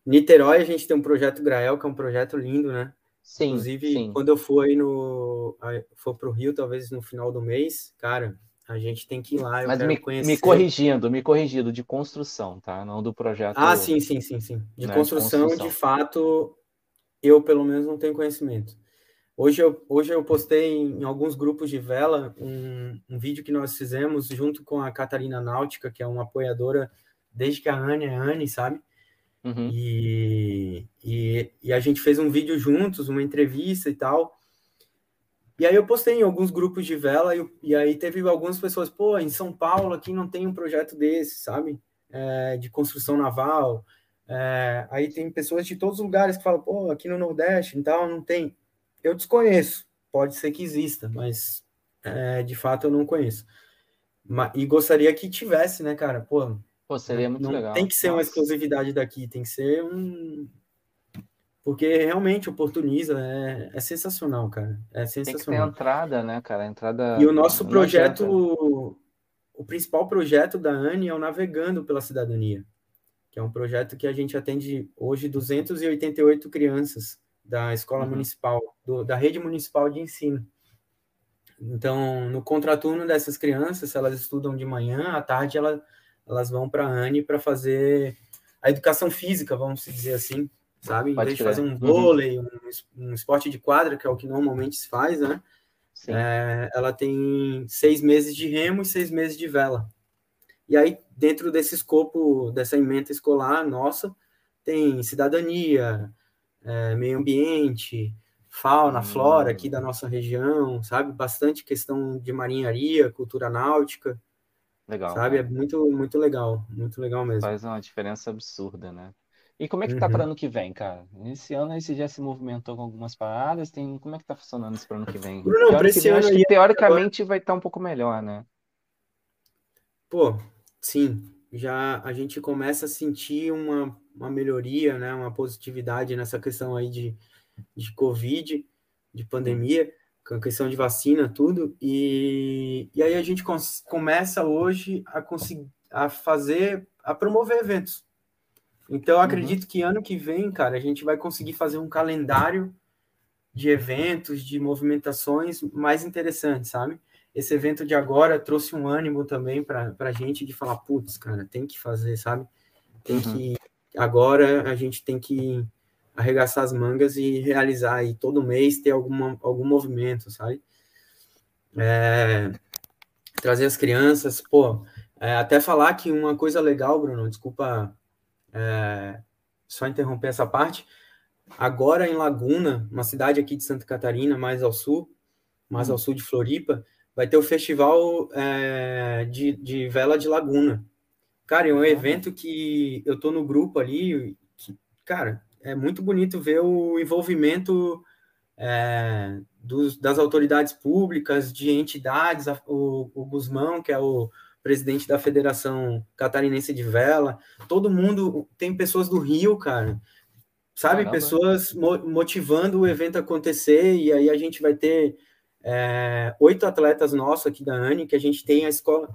Niterói a gente tem um projeto Grael, que é um projeto lindo, né? Sim. Inclusive, sim. quando eu for aí no. for pro Rio, talvez no final do mês, cara, a gente tem que ir lá. Mas me, me, corrigindo, me corrigindo, de construção, tá? Não do projeto. Ah, sim, sim, sim, sim. De, né? construção, de construção, de fato, eu pelo menos não tenho conhecimento. Hoje eu, hoje eu postei em, alguns grupos de vela um, um, vídeo que nós fizemos junto com a Catarina Náutica, que é uma apoiadora desde que a Anne é Anne, sabe? Uhum. E, e, e, a gente fez um vídeo juntos, uma entrevista e tal. E aí eu postei em alguns grupos de vela e, e aí teve algumas pessoas, pô, em São Paulo aqui não tem um projeto desse, sabe? É, de construção naval. É, aí tem pessoas de todos os lugares que falam, pô, aqui no Nordeste, então não tem. Eu desconheço, pode ser que exista, mas é, de fato eu não conheço. E gostaria que tivesse, né, cara? Pô, Pô seria muito não legal. Tem que ser Nossa. uma exclusividade daqui, tem que ser um. Porque realmente oportuniza, é, é sensacional, cara. É sensacional. Tem que ter entrada, né, cara? Entrada. E o nosso projeto, o principal projeto da ANI é o Navegando pela Cidadania, que é um projeto que a gente atende hoje 288 crianças da escola uhum. municipal, do, da rede municipal de ensino. Então, no contraturno dessas crianças, elas estudam de manhã, à tarde ela, elas vão para a ANE para fazer a educação física, vamos dizer assim, sabe? Em vez de fazer um uhum. vôlei, uhum. um, um, esporte de quadra, que é o que normalmente se faz, né? É, ela tem seis meses de remo e seis meses de vela. E aí, dentro desse escopo, dessa emenda escolar nossa, tem cidadania, é, meio ambiente, fauna, hum. flora aqui da nossa região, sabe? Bastante questão de marinharia, cultura náutica. Legal. Sabe? É muito, muito legal, muito legal mesmo. Faz uma diferença absurda, né? E como é que tá uhum. para ano que vem, cara? Esse ano aí você já se movimentou com algumas paradas, tem... como é que tá funcionando isso para ano que vem? Bruno, para esse ano acho que teoricamente agora... vai estar tá um pouco melhor, né? Pô, sim, já a gente começa a sentir uma uma melhoria, né, uma positividade nessa questão aí de, de Covid, de pandemia, com a questão de vacina, tudo, e, e aí a gente começa hoje a conseguir a fazer, a promover eventos. Então, eu uhum. acredito uhum. que ano que vem, cara, a gente vai conseguir fazer um calendário de eventos, de movimentações mais interessantes, sabe? Esse evento de agora trouxe um ânimo também para a gente de falar, putz, cara, tem que fazer, sabe? Tem uhum. que. Agora a gente tem que arregaçar as mangas e realizar aí todo mês ter alguma, algum movimento, sabe? É, trazer as crianças, pô, é, até falar que uma coisa legal, Bruno, desculpa é, só interromper essa parte, agora em Laguna, uma cidade aqui de Santa Catarina, mais ao sul, mais ao sul de Floripa, vai ter o festival é, de, de vela de Laguna. Cara, é um evento que eu tô no grupo ali, que, cara, é muito bonito ver o envolvimento é, dos, das autoridades públicas, de entidades, o, o Guzmão, que é o presidente da Federação Catarinense de Vela, todo mundo, tem pessoas do Rio, cara, sabe, Caramba. pessoas mo motivando o evento acontecer, e aí a gente vai ter é, oito atletas nossos aqui da ANI, que a gente tem a escola,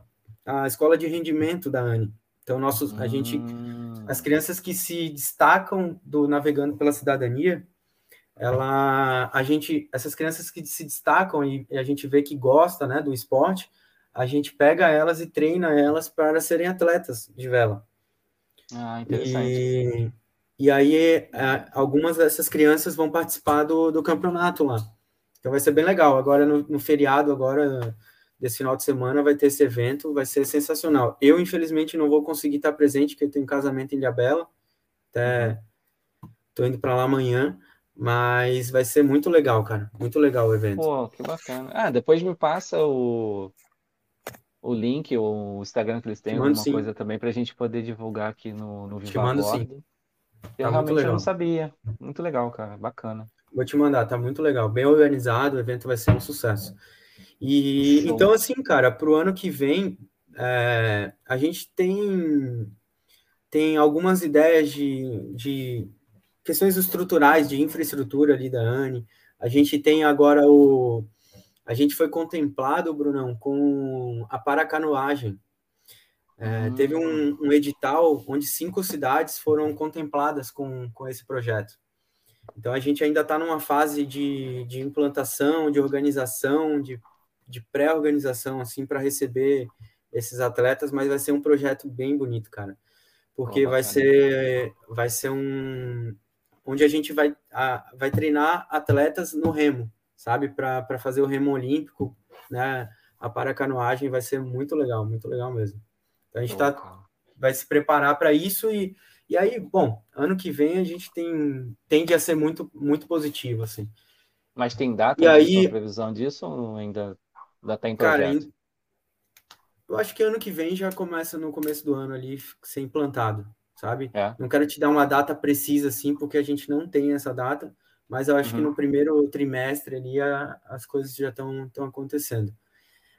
a escola de rendimento da ANI. Então, nossos, a gente, hum. as crianças que se destacam do Navegando pela Cidadania, ela, a gente, essas crianças que se destacam e, e a gente vê que gosta, né, do esporte, a gente pega elas e treina elas para serem atletas de vela. Ah, interessante. E, e aí, é, algumas dessas crianças vão participar do, do campeonato lá. Então vai ser bem legal. Agora, no, no feriado, agora desse final de semana vai ter esse evento, vai ser sensacional. Eu, infelizmente, não vou conseguir estar presente, porque eu tenho um casamento em Ilhabela, até tô indo para lá amanhã, mas vai ser muito legal, cara, muito legal o evento. Pô, que bacana. Ah, depois me passa o, o link, o Instagram que eles têm, alguma sim. coisa também, para a gente poder divulgar aqui no, no Viva Te mando sim. Eu tá realmente não sabia. Muito legal, cara, bacana. Vou te mandar, tá muito legal, bem organizado, o evento vai ser um sucesso. E Show. então, assim, cara, para o ano que vem, é, a gente tem, tem algumas ideias de, de questões estruturais de infraestrutura ali da ANI. A gente tem agora o. A gente foi contemplado, Brunão, com a paracanoagem. É, hum. Teve um, um, edital onde cinco cidades foram contempladas com, com esse projeto. Então a gente ainda está numa fase de, de implantação, de organização, de de pré-organização assim para receber esses atletas, mas vai ser um projeto bem bonito, cara. Porque vai ser vai ser um onde a gente vai a, vai treinar atletas no remo, sabe, para fazer o remo olímpico, né? A paracanoagem vai ser muito legal, muito legal mesmo. Então a gente tá vai se preparar para isso e e aí, bom, ano que vem a gente tem tende a ser muito muito positivo assim. Mas tem data e aí, previsão disso ou ainda Ainda tá em projeto. Cara, eu acho que ano que vem já começa no começo do ano ali ser implantado, sabe? É. Não quero te dar uma data precisa assim, porque a gente não tem essa data, mas eu acho uhum. que no primeiro trimestre ali a, as coisas já estão acontecendo.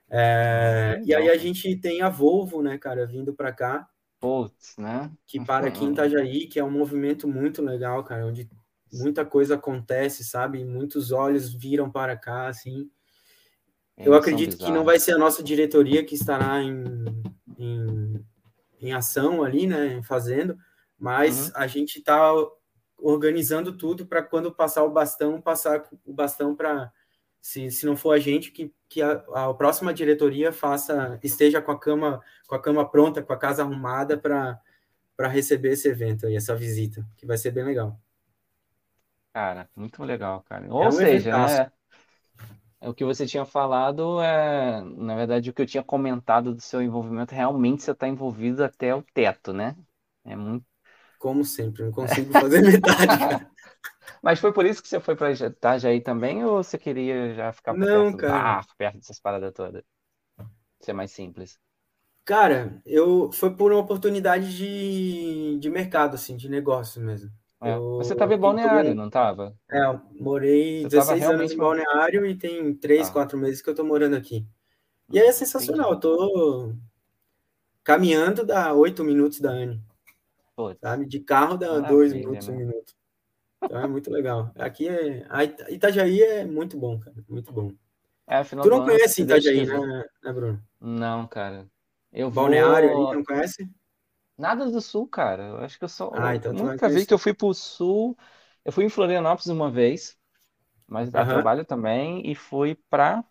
É, e aí a gente tem a Volvo, né, cara, vindo para cá. Putz, né? Que para aqui em Itajaí, que é um movimento muito legal, cara, onde muita coisa acontece, sabe? Muitos olhos viram para cá, assim. Eu acredito que não vai ser a nossa diretoria que estará em, em, em ação ali, né, fazendo, mas uhum. a gente está organizando tudo para quando passar o bastão, passar o bastão para, se, se não for a gente, que, que a, a próxima diretoria faça, esteja com a cama, com a cama pronta, com a casa arrumada para para receber esse evento aí, essa visita, que vai ser bem legal. Cara, muito legal, cara. Ou é um seja, né? o que você tinha falado é, na verdade, o que eu tinha comentado do seu envolvimento, realmente você está envolvido até o teto, né? É muito. Como sempre, não consigo fazer metade, cara. Mas foi por isso que você foi para Itajaí também, ou você queria já ficar não, perto, cara. Ah, perto dessas paradas todas? Ser mais simples. Cara, eu foi por uma oportunidade de, de mercado, assim, de negócio mesmo. É. Eu, Você estava em Balneário, não estava? É, eu morei Você 16 anos em Balneário e tem 3, ah. 4 meses que eu estou morando aqui. E aí é sensacional, eu tô caminhando dá 8 minutos da Anne. Sabe? De carro dá 2 minutos, 1 um minuto. Então é muito legal. Aqui é. A Itajaí é muito bom, cara. Muito bom. É, tu não conhece Itajaí, né, né, Bruno? Não, cara. Eu Balneário vou... não conhece? Nada do sul, cara. Eu acho que eu só. Ah, então nunca vi que eu fui pro sul. Eu fui em Florianópolis uma vez, mas a trabalho também, e fui pra.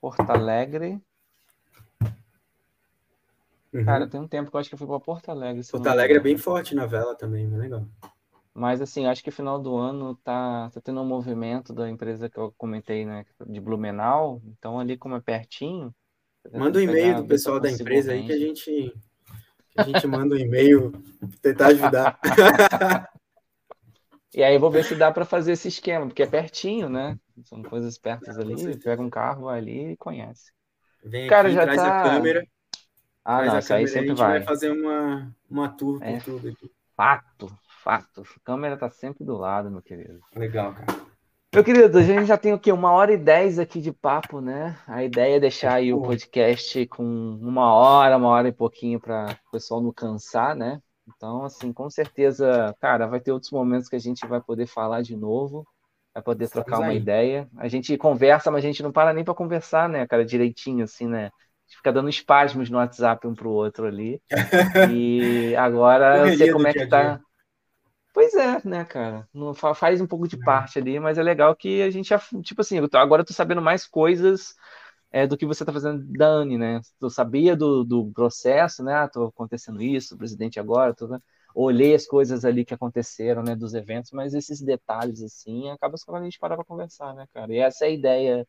Porto Alegre. Uhum. Cara, tem um tempo que eu acho que eu fui para Porto Alegre. Porto Alegre é bem forte na vela também, bem legal. Mas assim, acho que final do ano tá, tá tendo um movimento da empresa que eu comentei, né? De Blumenau. Então ali como é pertinho. Manda um e-mail do pessoal da empresa aí que a gente, que a gente manda um e-mail tentar ajudar. e aí vou ver se dá para fazer esse esquema, porque é pertinho, né? São coisas pertas ali, pega um carro ali e conhece. Vem Cara, aqui, já traz tá... a câmera. Ah, não, isso aí sempre a gente vai. vai fazer uma, uma tour é. por tudo aqui. Fato, fato. A câmera tá sempre do lado, meu querido. Legal, cara. Meu querido, a gente já tem o quê? Uma hora e dez aqui de papo, né? A ideia é deixar aí o podcast com uma hora, uma hora e pouquinho para o pessoal não cansar, né? Então, assim, com certeza, cara, vai ter outros momentos que a gente vai poder falar de novo, vai poder Estamos trocar uma aí. ideia. A gente conversa, mas a gente não para nem para conversar, né, cara, direitinho, assim, né? A gente fica dando espasmos no WhatsApp um pro outro ali. E agora eu sei como é que tá. Pois é, né, cara? Não faz um pouco de é. parte ali, mas é legal que a gente já, tipo assim, eu tô, agora eu tô sabendo mais coisas é, do que você tá fazendo, Dani, né? Eu sabia do, do processo, né? Ah, tô acontecendo isso, o presidente agora, tô, olhei as coisas ali que aconteceram, né, dos eventos, mas esses detalhes, assim, acaba quando a gente parar pra conversar, né, cara? E essa é a ideia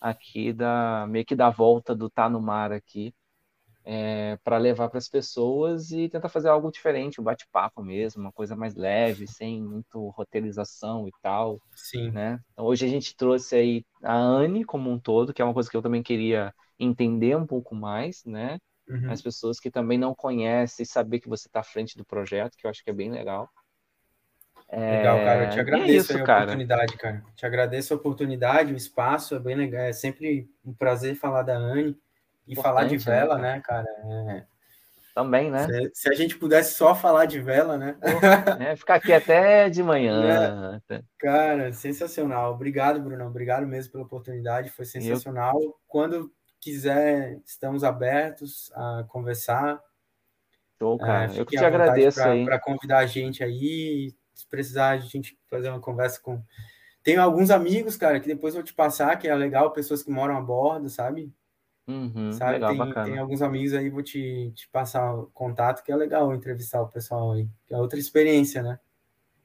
aqui da meio que da volta do Tá no Mar aqui, é, para levar para as pessoas e tentar fazer algo diferente, um bate-papo mesmo, uma coisa mais leve, sem muito roteirização e tal. Sim. Né? Então, hoje a gente trouxe aí a Anne como um todo, que é uma coisa que eu também queria entender um pouco mais, né? Uhum. As pessoas que também não conhecem, saber que você está à frente do projeto, que eu acho que é bem legal. Legal, cara. Eu te é, é agradeço é isso, a cara. oportunidade, cara. Te agradeço a oportunidade, o espaço, é bem legal. É sempre um prazer falar da Anne. E falar de né, vela, né, cara? É... Também, né? Se, se, a gente pudesse só falar de vela, né? É, ficar aqui até de manhã. É. Cara, sensacional. Obrigado, Bruno. Obrigado mesmo pela oportunidade. Foi sensacional. Eu... Quando quiser, estamos abertos a conversar. Show, é, cara. É, eu que te agradeço pra, aí. Para convidar a gente aí. Se precisar, a gente fazer uma conversa com. Tenho alguns amigos, cara, que depois vou te passar, que é legal, pessoas que moram a bordo, sabe? Uhum, Sabe, legal, tem, tem alguns amigos aí, vou te, te passar o contato, que é legal entrevistar o pessoal aí, que é outra experiência, né?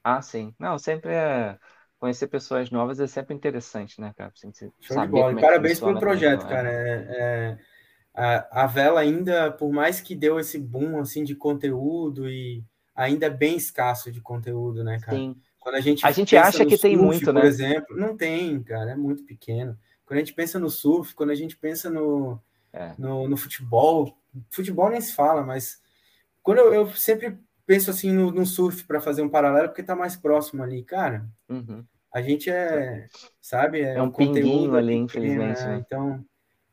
Ah, sim. Não, sempre é. Conhecer pessoas novas é sempre interessante, né, cara? Assim, Show de bola. É parabéns pelo projeto, cara. É, é, a, a Vela ainda, por mais que deu esse boom assim de conteúdo e ainda é bem escasso de conteúdo, né, cara? Sim. Quando a gente a gente acha que surf, tem muito, por né? Por exemplo, não tem, cara, é muito pequeno. Quando a gente pensa no surf, quando a gente pensa no, é. no, no, futebol, futebol nem se fala, mas quando eu, eu sempre penso assim no, no surf para fazer um paralelo, porque tá mais próximo ali, cara. Uhum. A gente é, sabe, é, é um, um conteúdo ali, infelizmente. Né? Então,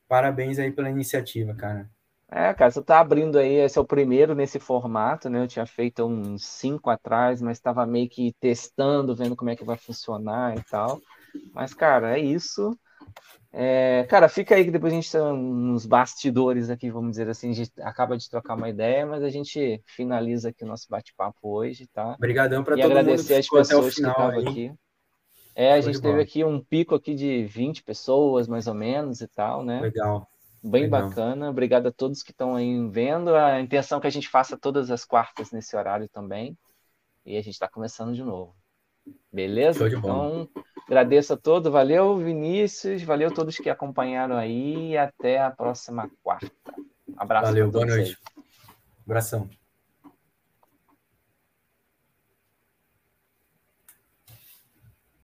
parabéns aí pela iniciativa, cara. É, cara, você tá abrindo aí, esse é o primeiro nesse formato, né? Eu tinha feito uns cinco atrás, mas estava meio que testando, vendo como é que vai funcionar e tal. Mas, cara, é isso. É, cara, fica aí que depois a gente está nos bastidores aqui, vamos dizer assim, a gente acaba de trocar uma ideia, mas a gente finaliza aqui o nosso bate-papo hoje, tá? Obrigadão para todo agradecer mundo as pessoas que estavam aqui. É, a gente teve aqui um pico aqui de 20 pessoas, mais ou menos, e tal, né? Legal. Bem Legal. bacana. Obrigado a todos que estão aí vendo. A intenção é que a gente faça todas as quartas nesse horário também. E a gente está começando de novo. Beleza? Então, agradeço a todos. Valeu, Vinícius. Valeu a todos que acompanharam aí. Até a próxima quarta. abraço. Valeu, boa noite. Aí. Abração.